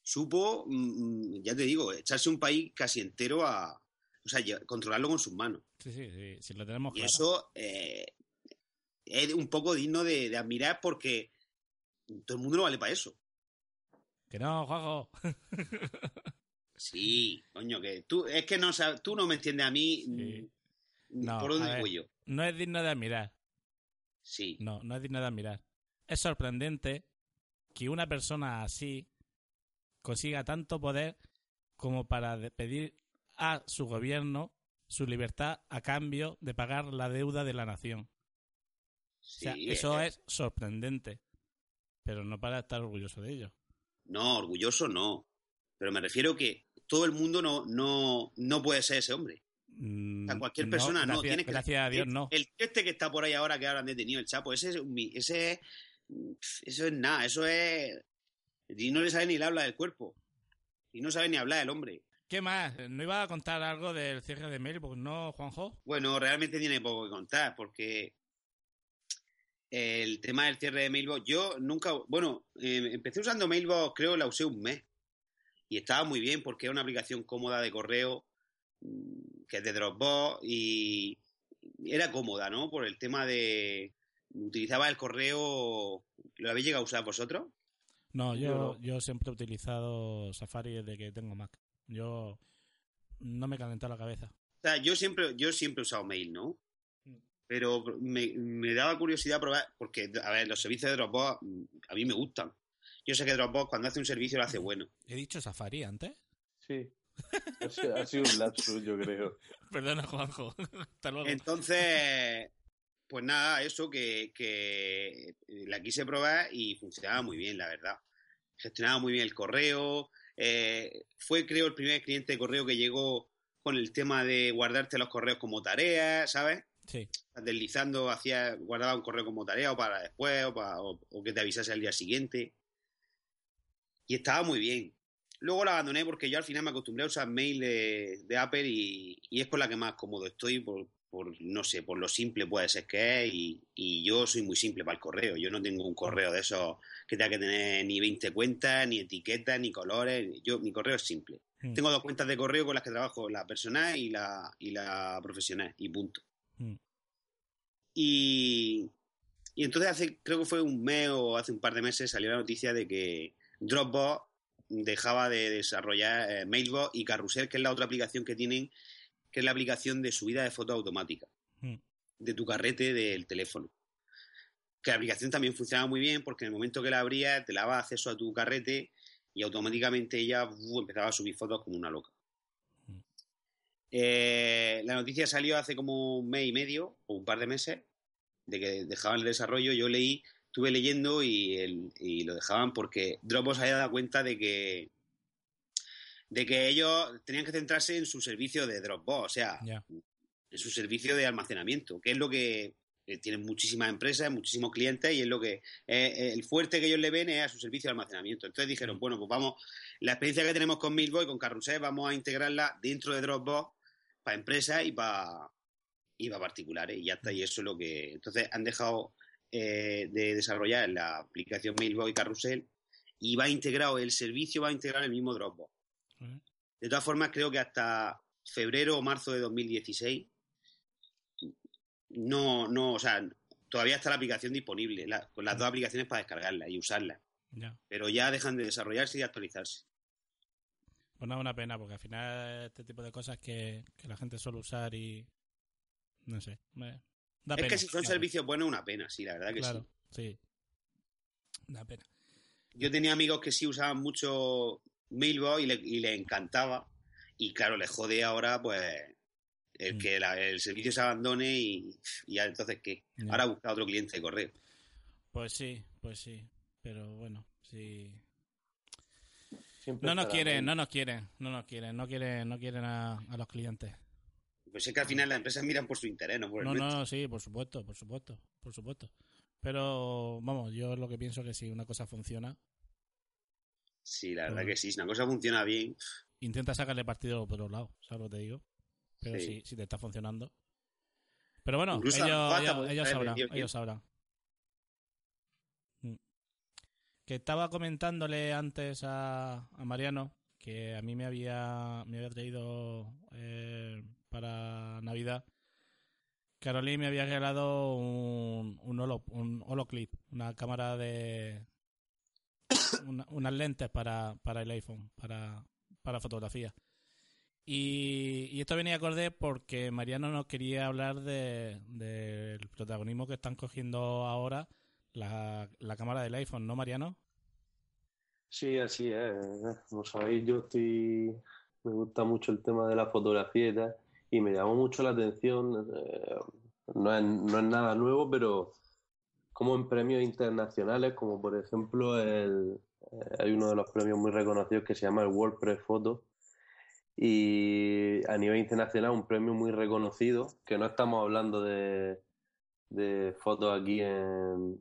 supo, mm, mm, ya te digo, echarse un país casi entero a, o sea, controlarlo con sus manos. Sí, sí, sí, sí, lo tenemos Y claro. eso eh, es un poco digno de, de admirar porque todo el mundo no vale para eso. Que no, Juanjo. Sí, coño, que tú, es que no tú no me entiendes a mí Sí. No, por dónde voy yo. No es digno de admirar. Sí, No, no es digno de admirar. Es sorprendente que una persona así consiga tanto poder como para pedir a su gobierno su libertad a cambio de pagar la deuda de la nación. O sí, sea, eso es sorprendente. Pero no para estar orgulloso de ello. No, orgulloso no. Pero me refiero que todo el mundo no, no, no puede ser ese hombre. Mm, O sea, cualquier no, persona no. gracias, Tiene que, gracias a Dios, no. El este que está por ahí ahora que ahora han detenido el Chapo, ese es, ese es- eso es nada, eso es y no le sabe ni le habla del cuerpo. Y no sabe ni hablar el hombre. ¿Qué más? ¿No iba a contar algo del cierre de Mailbox, no, Juanjo? Bueno, realmente tiene poco que contar porque el tema del cierre de Mailbox, yo nunca, bueno, eh, empecé usando Mailbox, creo la usé un mes y estaba muy bien porque es una aplicación cómoda de correo mm, que es de Dropbox y era cómoda, ¿no? Por el tema de utilizaba el correo, ¿lo habéis llegado a usar vosotros? No, yo, Yo siempre he utilizado Safari desde que tengo Mac. Yo no me calienta la cabeza. O sea, yo siempre, yo siempre he usado mail, ¿no? Pero me, me daba curiosidad probar, porque, a ver, los servicios de Dropbox mm, a mí me gustan. Yo sé que Dropbox cuando hace un servicio lo hace bueno. ¿He dicho Safari antes? Sí. Ha sido, ha sido un lapsus, yo creo. Perdona, Juanjo. Hasta luego. Entonces, pues nada, eso que, que la quise probar y funcionaba muy bien, la verdad. Gestionaba muy bien el correo. eh, fue, creo, el primer cliente de correo que llegó con el tema de guardarte los correos como tareas, ¿sabes? Sí. deslizando, hacía, guardaba un correo como tarea o para después o, para, o, o que te avisase al día siguiente. Y estaba muy bien. Luego lo abandoné porque yo al final me acostumbré a usar mail de, de Apple y, y es con la que más cómodo estoy por, por, no sé, por lo simple puede ser que es y, y yo soy muy simple para el correo. Yo no tengo un correo de esos que tenga que tener ni 20 cuentas, ni etiquetas, ni colores. Yo, mi correo es simple. Mm. Tengo dos cuentas de correo con las que trabajo, la personal y la, y la profesional, y punto. Mm. Y, y entonces hace, creo que fue un mes o hace un par de meses salió la noticia de que Dropbox dejaba de desarrollar eh, Mailbox y Carrusel, que es la otra aplicación que tienen, que es la aplicación de subida de fotos automática Mm. de tu carrete del teléfono. Que la aplicación también funcionaba muy bien porque en el momento que la abrías te daba acceso a tu carrete y automáticamente ella empezaba a subir fotos como una loca. Eh, la noticia salió hace como un mes y medio o un par de meses de que dejaban el desarrollo. Yo leí, estuve leyendo y, el- y lo dejaban porque Dropbox había dado cuenta de que de que ellos tenían que centrarse en su servicio de Dropbox, o sea, en su servicio de almacenamiento, que es lo que eh, tienen muchísimas empresas, muchísimos clientes y es lo que eh, eh, el fuerte que ellos le ven es a su servicio de almacenamiento. Entonces dijeron, bueno, pues vamos, la experiencia que tenemos con Mailboy, con Carrusel, vamos a integrarla dentro de Dropbox para empresas y para y para particulares y ya está. Y eso es lo que entonces han dejado eh, de desarrollar la aplicación Mailboy Carrusel y va integrado el servicio va a integrar el mismo Dropbox. De todas formas, creo que hasta febrero o marzo de 2016 no, no, o sea, todavía está la aplicación disponible, la- con las dos aplicaciones para descargarla y usarla, Ya. pero ya dejan de desarrollarse y de actualizarse. Pues no es una pena, porque al final este tipo de cosas que, que la gente suele usar y. No sé. me- da es pena. que si son servicios buenos, una pena, sí, la verdad que pena. Claro, sí. sí. Da pena. Yo tenía amigos que sí usaban mucho Mailbox y le, y les encantaba, y claro, les jode ahora, pues, el Mm. que la- el servicio se abandone y, y ya entonces, ¿qué? Ahora busca otro cliente de correo. Pues sí, pues sí. Pero bueno, sí. Siempre No nos quieren, ahí. no nos quieren, no nos quieren, no quieren, no quieren a, a los clientes. Pues es que al final las empresas miran por su interés, no por el No, no, sí, por supuesto, por supuesto, por supuesto. Pero vamos, yo lo que pienso que si una cosa funciona, Sí, la verdad Ujú. que sí. Si una cosa funciona bien, intenta sacarle partido por los lados, ¿sabes lo que te digo? Pero Sí. si, si te está funcionando. Pero bueno, Incluso ellos, sabrán, ellos sabrán. Mm. Que estaba comentándole antes a, a Mariano que a mí me había, me había traído eh, para Navidad. Caroline me había regalado un, un, holo, un holoclip, una cámara de. una- unas lentes para, para el iPhone, para, para fotografía. Y, esto venía acorde porque Mariano nos quería hablar de- del protagonismo que están cogiendo ahora la, la cámara del iPhone, ¿no, Mariano? Sí, así es. Como sabéis, yo estoy. Me gusta mucho el tema de la fotografía y tal. Y me llamó mucho la atención. eh, no es, no es nada nuevo, pero como en premios internacionales, como por ejemplo el, eh, hay uno de los premios muy reconocidos que se llama el WordPress Photo. Y a nivel internacional, un premio muy reconocido, que no estamos hablando de, de fotos aquí en,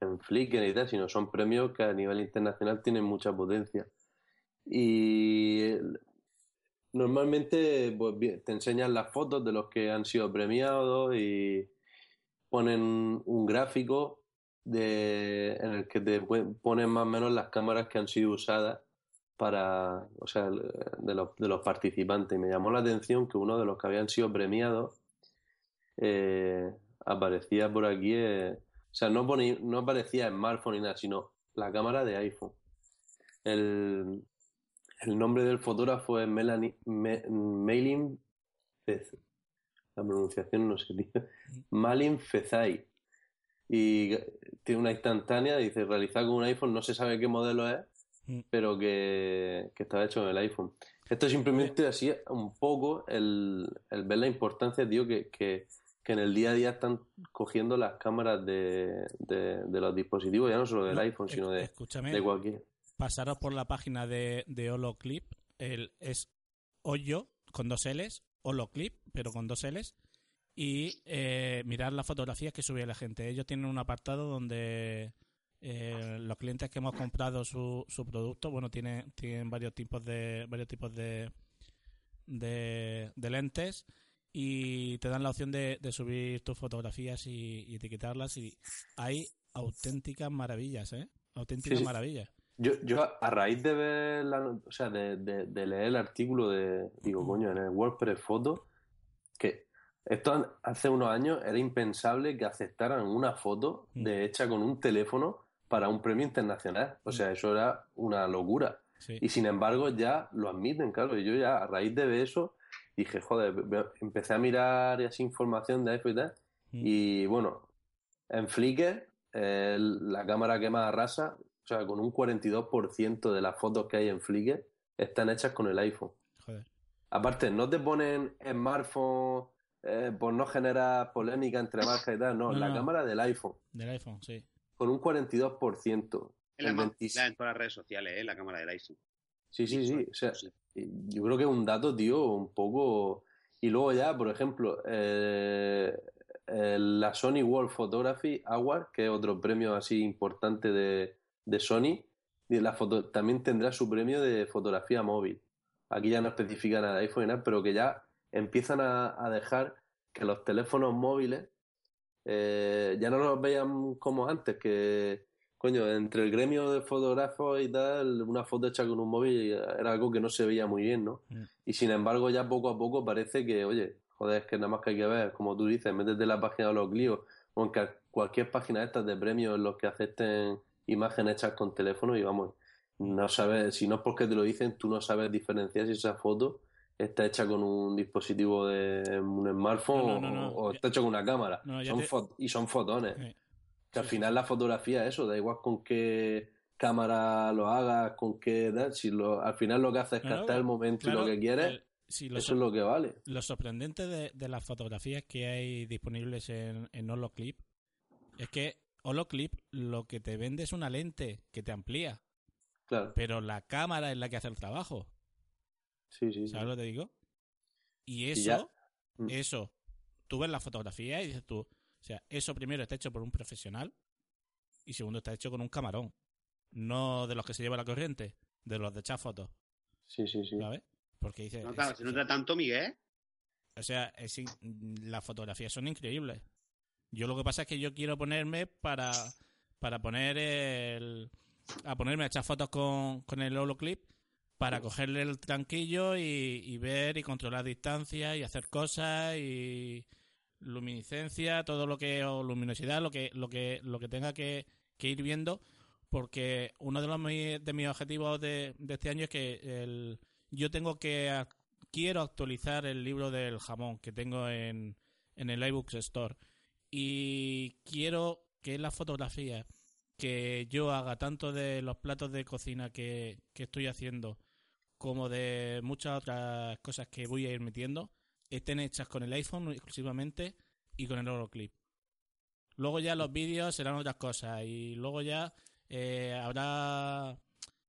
en Flickr y tal, sino son premios que a nivel internacional tienen mucha potencia. Y normalmente pues, te enseñan las fotos de los que han sido premiados y ponen un gráfico de, en el que te ponen más o menos las cámaras que han sido usadas para, o sea, de los, de los participantes. Y me llamó la atención que uno de los que habían sido premiados eh, aparecía por aquí, eh, o sea, no, ponía- no aparecía smartphone ni nada, sino la cámara de iPhone. El, el nombre del fotógrafo es Melanie, Me- Mailin Fez- La pronunciación no sé, tío. Malin Fezai. Y tiene una instantánea, dice, realizada con un iPhone, no se sabe qué modelo es, Mm. pero que, que está hecho en el iPhone. Esto simplemente así un poco el, el ver la importancia, tío, que, que, que en el día a día están cogiendo las cámaras de, de, de los dispositivos, ya no solo del No, iPhone, sino de, de cualquier. pasaros por la página de, de Holoclip. El, es Hoyo con dos L's, Holoclip, pero con dos L's. Y eh, mirar las fotografías que sube la gente. Ellos tienen un apartado donde eh, los clientes que hemos comprado su, su producto, bueno, tienen, tienen varios tipos de varios tipos de, de, de lentes y te dan la opción de, de subir tus fotografías y, y etiquetarlas y hay auténticas maravillas, ¿eh? Auténticas Sí, sí. maravillas. Yo, yo a- a raíz de ver la, o sea, de, de- de leer el artículo de, digo, coño, en el WordPress Foto, que esto hace unos años era impensable que aceptaran una foto de hecha con un teléfono para un premio internacional. O sea, eso era una locura. Sí. Y sin embargo ya lo admiten, claro. Y yo ya a raíz de ver eso dije, joder, empecé a mirar y así información de iPhone y tal. Mm. Y bueno, en Flickr, eh, la cámara que más arrasa, o sea, con un 42% de las fotos que hay en Flickr están hechas con el iPhone. Joder. Aparte, no te ponen smartphone eh, por no generar polémica entre marcas y tal, no, No, la no. cámara del iPhone, Del iPhone, sí. con un 42%. Es la El más 26 utilizada en todas las redes sociales, ¿eh? la cámara del iPhone. Sí, sí, sí. O sea, yo creo que es un dato, tío, un poco. Y luego ya, por ejemplo, eh, eh, la Sony World Photography Award, que es otro premio así importante de, de Sony, y la foto, también tendrá su premio de fotografía móvil. Aquí ya no especifica nada de iPhone y nada, pero que ya empiezan a, a dejar que los teléfonos móviles eh, ya no los vean como antes, que coño, entre el gremio de fotógrafos y tal, una foto hecha con un móvil era algo que no se veía muy bien, ¿no? Mm. Y sin embargo, ya poco a poco parece que, oye, joder, es que nada más que hay que ver, como tú dices, métete en la página de los Clios, o en cualquier página de estas de premios en los que acepten imágenes hechas con teléfono y vamos, no sabes, si no es porque te lo dicen, tú no sabes diferenciar si esa foto está hecha con un dispositivo de un smartphone No, no, no, no. o, o está hecha con una cámara. Son te- y son fotones. Sí. Que al Sí, final la fotografía, eso, da igual con qué cámara lo hagas, con qué si lo, al final lo que hace es Claro, captar el momento y lo que quieres, el- sí, lo, eso so- es lo que vale. lo sorprendente de, de las fotografías que hay disponibles en, en Holoclip es que Holoclip lo que te vende es una lente que te amplía, Claro, pero la cámara es la que hace el trabajo. sí, sí. sí. ¿Sabes lo que te digo? Y eso, Mm. eso, tú ves la fotografía y dices tú, o sea, eso primero está hecho por un profesional y segundo está hecho con un camarón. No de los que se lleva la corriente, de los de echar fotos, Sí, sí, sí. ¿sabes? Porque dice, No, claro, es- se nota tanto, Miguel. o sea, es in- las fotografías son increíbles. Yo lo que pasa es que yo quiero ponerme para, para poner el, a ponerme a echar fotos con, con el holoclip para cogerle el tranquillo y, y ver y controlar distancia y hacer cosas y luminiscencia, todo lo que o luminosidad, lo que lo que lo que tenga que, ir viendo porque uno de los de mis objetivos de, este año es que el, yo tengo que quiero actualizar el libro del jamón que tengo en, en el iBooks Store. Y quiero que las fotografías que yo haga tanto de los platos de cocina que estoy haciendo como de muchas otras cosas que voy a ir metiendo estén hechas con el iPhone exclusivamente y con el Euroclip. Luego ya los vídeos serán otras cosas y luego ya eh, habrá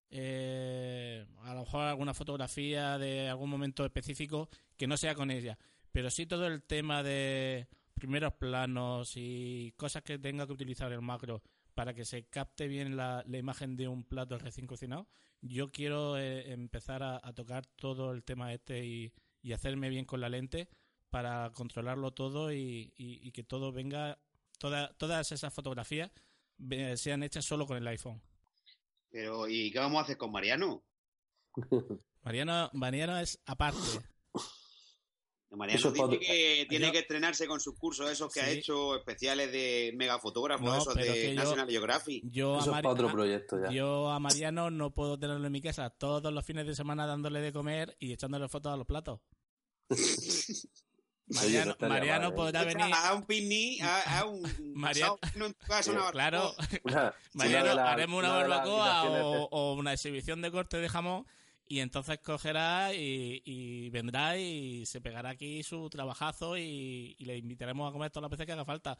eh, a lo mejor alguna fotografía de algún momento específico que no sea con ella, pero sí todo el tema de primeros planos y cosas que tenga que utilizar el macro para que se capte bien la, imagen de un plato recién cocinado. Yo quiero eh, empezar a tocar todo el tema este y, y hacerme bien con la lente para controlarlo todo y, y- y que todo venga, toda- todas esas fotografías sean hechas solo con el iPhone. Pero, ¿y qué vamos a hacer con Mariano? Mariano, Mariano es aparte. Mariano Eso es dice que tiene Yo- que estrenarse con sus cursos esos que ha hecho especiales de megafotógrafos, No, esos de yo- National Geographic. Yo a, Eso es Mari- para otro a- proyecto ya. yo a Mariano no puedo tenerlo en mi casa todos los fines de semana dándole de comer y echándole fotos a los platos. Oye, Mariano, Mariano mal, ¿eh? podrá venir. a un picnic, a, a un Mariano- asado fino en tu casa, una Claro, Mariano, haremos una, barbacoa o, o una exhibición de corte de jamón y entonces cogerá y, y vendrá y se pegará aquí su trabajazo y, y le invitaremos a comer todas las veces que haga falta.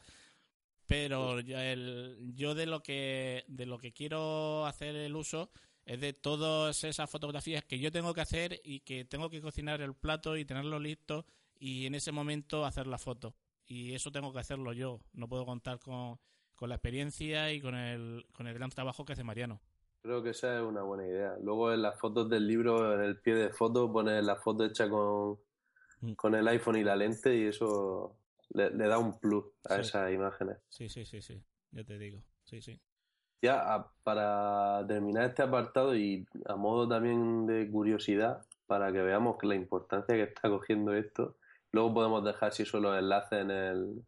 Pero yo, el- yo de lo que de lo que quiero hacer el uso es de todas esas fotografías que yo tengo que hacer y que tengo que cocinar el plato y tenerlo listo y en ese momento hacer la foto. Y eso tengo que hacerlo yo. No puedo contar con, con la experiencia y con el, con el gran trabajo que hace Mariano. Creo que esa es una buena idea. Luego en las fotos del libro, en el pie de foto, pones la foto hecha con, Mm. con el iPhone y la lente y eso le, le da un plus a Sí. esas imágenes. Sí, sí, sí, sí. Ya te digo. Sí, sí. Ya a- para terminar este apartado y a modo también de curiosidad, para que veamos la importancia que está cogiendo esto, luego podemos dejar si eso los enlaces en el,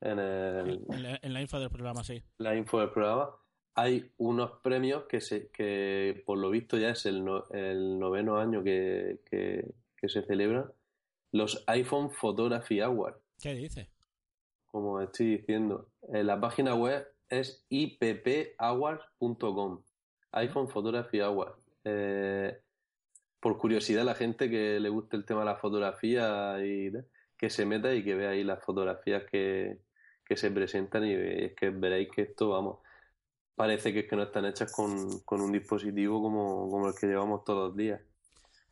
en el, En la, en la info del programa, sí. la info del programa, hay unos premios que, se, que por lo visto ya es el, no- el noveno año que, que, que se celebran, los iPhone Photography Awards, ¿Qué dices? como estoy diciendo. En la página web es ippawards.com, iPhone Photography Awards. Eh, por curiosidad, la gente que le guste el tema de la fotografía y que se meta y que vea ahí las fotografías que, que se presentan y es que veréis que esto, vamos, parece que es que no están hechas con, con un dispositivo como, como el que llevamos todos los días.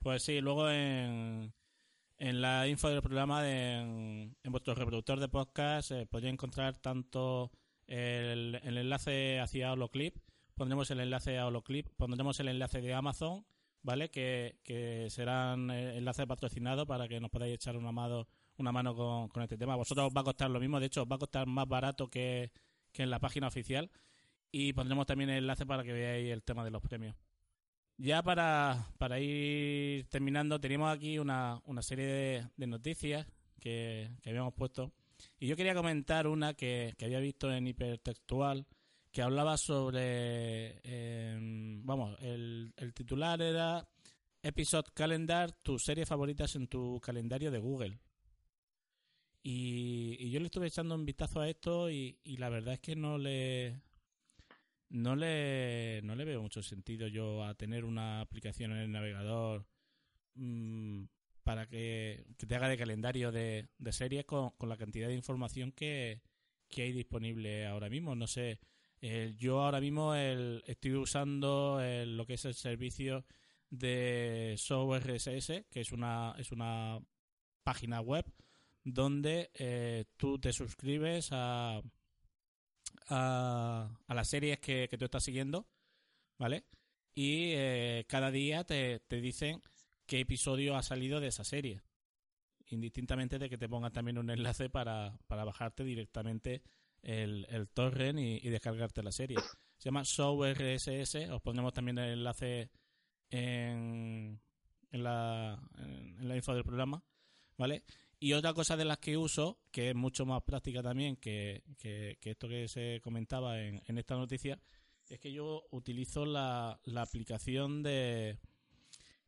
Pues sí, luego en, en la info del programa, de- en, en vuestro reproductor de podcast, eh, podréis encontrar tanto el, el enlace hacia Holoclip, pondremos el enlace a Holoclip, pondremos el enlace de Amazon, ¿vale? Que, que serán eh, enlaces patrocinados para que nos podáis echar una mano, una mano con, con este tema. Vosotros os va a costar lo mismo, de hecho, os va a costar más barato que, que en la página oficial. Y pondremos también el enlace para que veáis el tema de los premios. Ya para, para ir terminando, teníamos aquí una, una serie de, noticias que, que habíamos puesto. Y yo quería comentar una que, que había visto en hipertextual, que hablaba sobre, eh, vamos, el, el titular era Episode Calendar, tus series favoritas en tu calendario de Google. Y, yo le estuve echando un vistazo a esto y la verdad es que no le, no le, no le veo mucho sentido yo a tener una aplicación en el navegador mm, para que, te haga de calendario de, de series con, con la cantidad de información que, que hay disponible ahora mismo. No sé, yo ahora mismo el, estoy usando lo que es el servicio de Show RSS, que es una, es una página web donde eh, tú te suscribes a, a, a las series que, que tú estás siguiendo, ¿vale? Y eh, cada día te, te dicen qué episodio ha salido de esa serie. Indistintamente de que te pongan también un enlace para, para bajarte directamente el, el torrent y, y descargarte la serie. Se llama Show RSS. Os pondremos también el enlace en, en, la, en la info del programa. ¿Vale? Y otra cosa de las que uso, que es mucho más práctica también que, esto que se comentaba en, en esta noticia, es que yo utilizo la, aplicación de,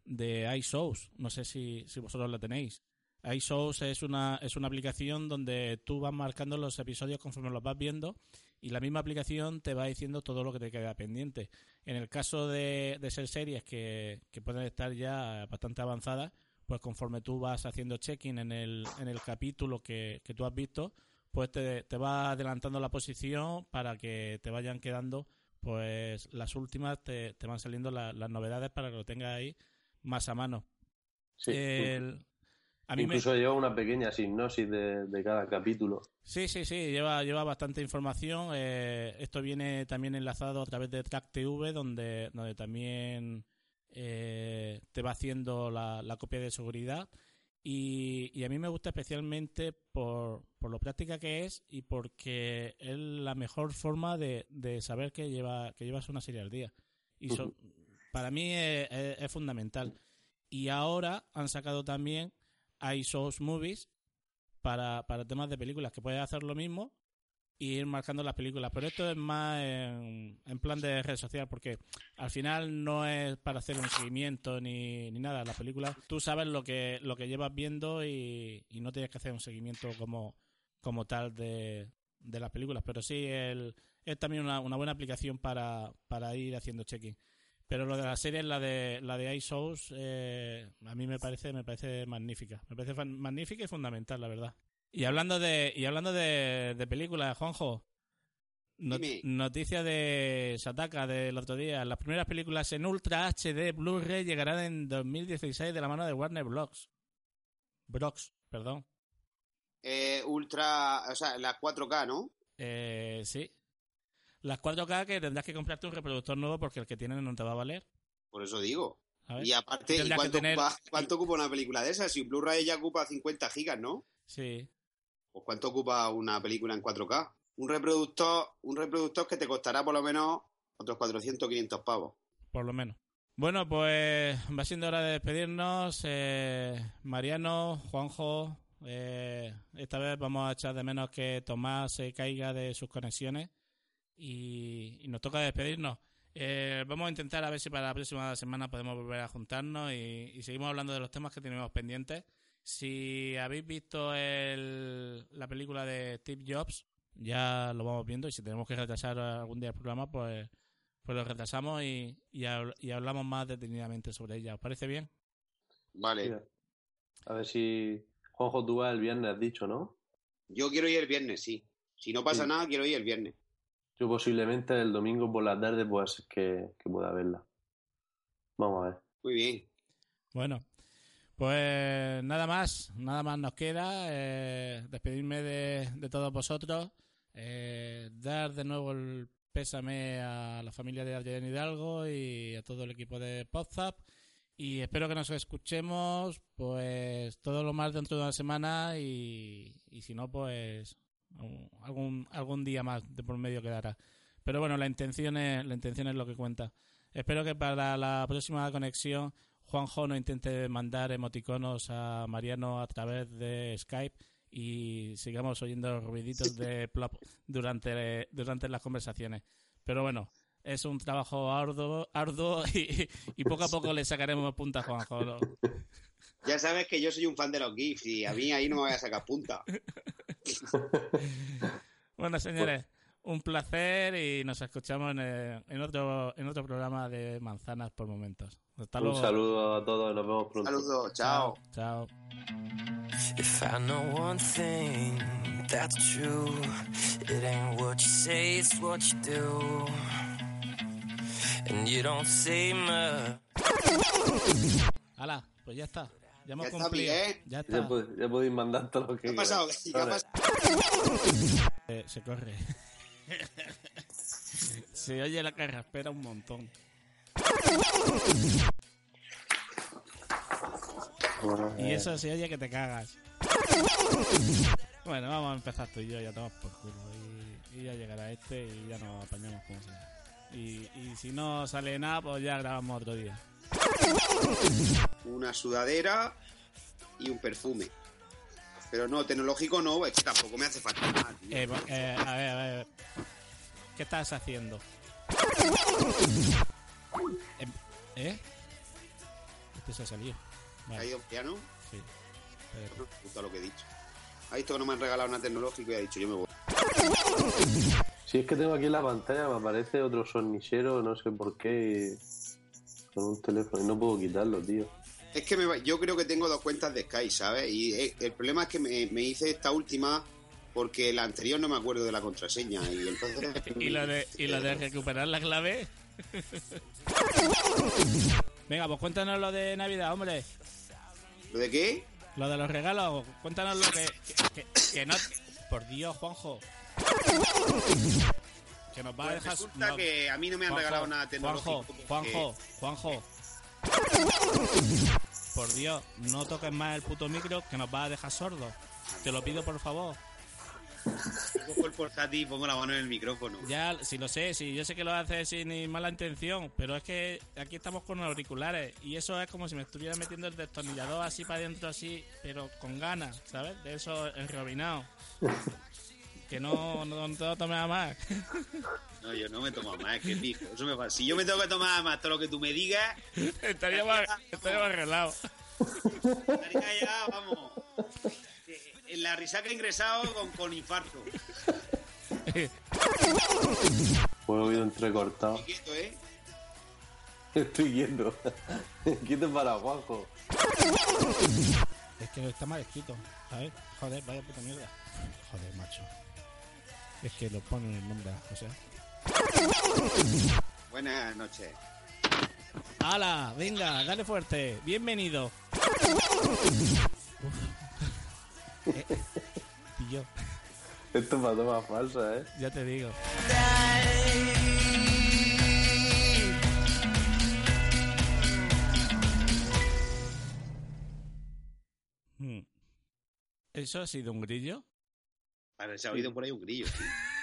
de iShows. No sé si, vosotros la tenéis. iShows es una, es una aplicación donde tú vas marcando los episodios conforme los vas viendo y la misma aplicación te va diciendo todo lo que te queda pendiente. En el caso de, de ser series que, que pueden estar ya bastante avanzadas, pues conforme tú vas haciendo check-in en el, en el capítulo que, que tú has visto, pues te, te va adelantando la posición para que te vayan quedando, pues las últimas te, te van saliendo la- las novedades para que lo tengas ahí más a mano. Sí, El- a mí me- Incluso lleva una pequeña sinopsis de, de cada capítulo. Sí, sí, sí, lleva, lleva bastante información. Eh, esto viene también enlazado a través de Track TV, donde, donde también eh, te va haciendo la, la copia de seguridad. Y, y a mí me gusta especialmente por, por lo práctica que es y porque es la mejor forma de, de saber que, lleva, que llevas una serie al día. Y so- para mí es, es- es fundamental. Y ahora han sacado también iSource Movies para, para temas de películas, que puedes hacer lo mismo y ir marcando las películas. Pero esto es más en, plan de red social, porque al final no es para hacer un seguimiento ni, ni nada. Las películas, tú sabes lo que, lo que llevas viendo y, y no tienes que hacer un seguimiento como, como tal de, de las películas. Pero sí, el, es también una, buena aplicación para, para ir haciendo checking. Pero lo de la serie, la de la de iSource, eh, a mí me parece me parece magnífica. Me parece magnífica y fundamental, la verdad. Y hablando de y hablando de, de películas, Juanjo, not- noticia de Sataka del otro día. Las primeras películas en Ultra HD Blu-ray llegarán en 2016 de la mano de Warner Bros. Bros, perdón. Eh, ultra, o sea, las 4K, ¿no? Eh, sí. Las 4K que tendrás que comprarte un reproductor nuevo porque el que tienes no te va a valer. Por eso digo. Y aparte, ¿y Tendrías que cuánto, tener- ocupa, cuánto ocupa una película de esas? Si un Blu-ray ya ocupa 50 gigas, ¿no? Sí. Pues ¿cuánto ocupa una película en 4K? Un reproductor, un reproductor que te costará por lo menos otros 400 o 500 pavos. Por lo menos. Bueno, pues va siendo hora de despedirnos. Eh, Mariano, Juanjo, eh, esta vez vamos a echar de menos que Tomás se caiga de sus conexiones y, nos toca despedirnos. Eh, vamos a intentar a ver si para la próxima semana podemos volver a juntarnos y seguimos hablando de los temas que tenemos pendientes. Si habéis visto el- la película de Steve Jobs, ya lo vamos viendo y si tenemos que retrasar algún día el programa, pues pues lo retrasamos y, y, habl- y hablamos más detenidamente sobre ella. ¿Os parece bien? Vale. Mira, A ver si Juanjo tú vas el viernes, has dicho, ¿no? Yo quiero ir el viernes, sí. Si no pasa Sí. nada, quiero ir el viernes. Yo posiblemente el domingo por la tarde pueda ser que, que pueda verla. Vamos a ver. Muy bien. Bueno, pues nada más, nada más nos queda. eh, despedirme de, de todos vosotros. eh, dar de nuevo el pésame a la familia de Adrián Hidalgo y a todo el equipo de Podzap. Y espero que nos escuchemos pues todo lo más dentro de una semana y, y si no, pues algún, algún día más de por medio quedará. Pero bueno, la intención es, la intención es lo que cuenta. Espero que para la próxima conexión Juanjo no intente mandar emoticonos a Mariano a través de Skype y sigamos oyendo ruiditos de plop durante, durante las conversaciones. Pero bueno, es un trabajo arduo, arduo y, y poco a poco le sacaremos punta a Juanjo. ¿no? Ya sabes que yo soy un fan de los GIFs y a mí ahí no me voy a sacar punta. Bueno, señores, un placer y nos escuchamos en, el- en otro, en otro programa de Manzanas por Momentos. Hasta Un saludo a todos, nos vemos pronto. Saludos, chao. Chao. If I know one thing that's true, it ain't what you say, it's what you do. And you don't say much. Hala, pues ya está. Ya hemos Ya está cumplido. bien. Ya está. Ya, pod- ya podéis mandar todo lo que ¿Qué ha queráis. pasado? ¿Qué ha Vale. pasado? Eh, se corre. Se oye la carraspera un montón. Y eso se oye que te cagas. Bueno, vamos a empezar tú y yo, ya tomamos por culo. Y, y ya llegará este y ya nos apañamos como sea. Y, y si no sale nada, pues ya grabamos otro día. Una sudadera y un perfume. Pero no, tecnológico no, es que tampoco me hace falta nada. tío. Eh, eh, a ver, a ver. ¿Qué estás haciendo? ¿Eh? Este se ha salido. ¿Ha Vale, ido piano? sí. Espérate. No, puta lo que he dicho. Ha visto que no me han regalado una tecnológico y ha dicho yo me voy. Si es que tengo aquí en la pantalla, me aparece otro sornichero, no sé por qué, y- con un teléfono, y no puedo quitarlo, tío. Es que me yo creo que tengo dos cuentas de Sky, ¿sabes? Y eh, el problema es que me, me hice esta última porque la anterior no me acuerdo de la contraseña. Y entonces. ¿Y lo de, y lo de recuperar la clave? Venga, pues cuéntanos lo de Navidad, hombre. ¿Lo de qué? Lo de los regalos. Cuéntanos lo que... Que, que- que no... Por Dios, Juanjo. Que nos va a Pues dejar... resulta no, que a mí no me han Juanjo, regalado nada tecnológico. Juanjo, Juanjo, Juanjo. Por Dios, no toques más el puto micro que nos va a dejar sordos. Te lo pido, por favor. Cojo el portátil y pongo la mano en el micrófono. Ya, si lo sé, si yo sé que lo haces sin ni mala intención, pero es que aquí estamos con auriculares y eso es como si me estuviera metiendo el destornillador así para adentro, así, pero con ganas, ¿sabes? De eso enrobinado. que no, no, no te lo tomes a más. No, yo no me tomo más, que fijo. Eso me pasa. Si yo me tengo que tomar más todo lo que tú me digas, estaría más, estaría más arreglado. estaría ya, vamos. eh, En la risaca ingresado con, con infarto. Por oído entrecortado. Y quieto, ¿eh? Estoy quieto. quieto para Juanjo. Es que está mal escrito, ¿sabes? Joder, vaya puta mierda. Joder, macho. Es que lo ponen el nombre, o sea. Buenas noches. ¡Hala! Venga, dale fuerte. Bienvenido. Uf. Eh, Esto es para tomas falsas, ¿eh? ya te digo. Hmm. ¿Eso ha sido un grillo? Se ha oído por ahí un grillo. tío.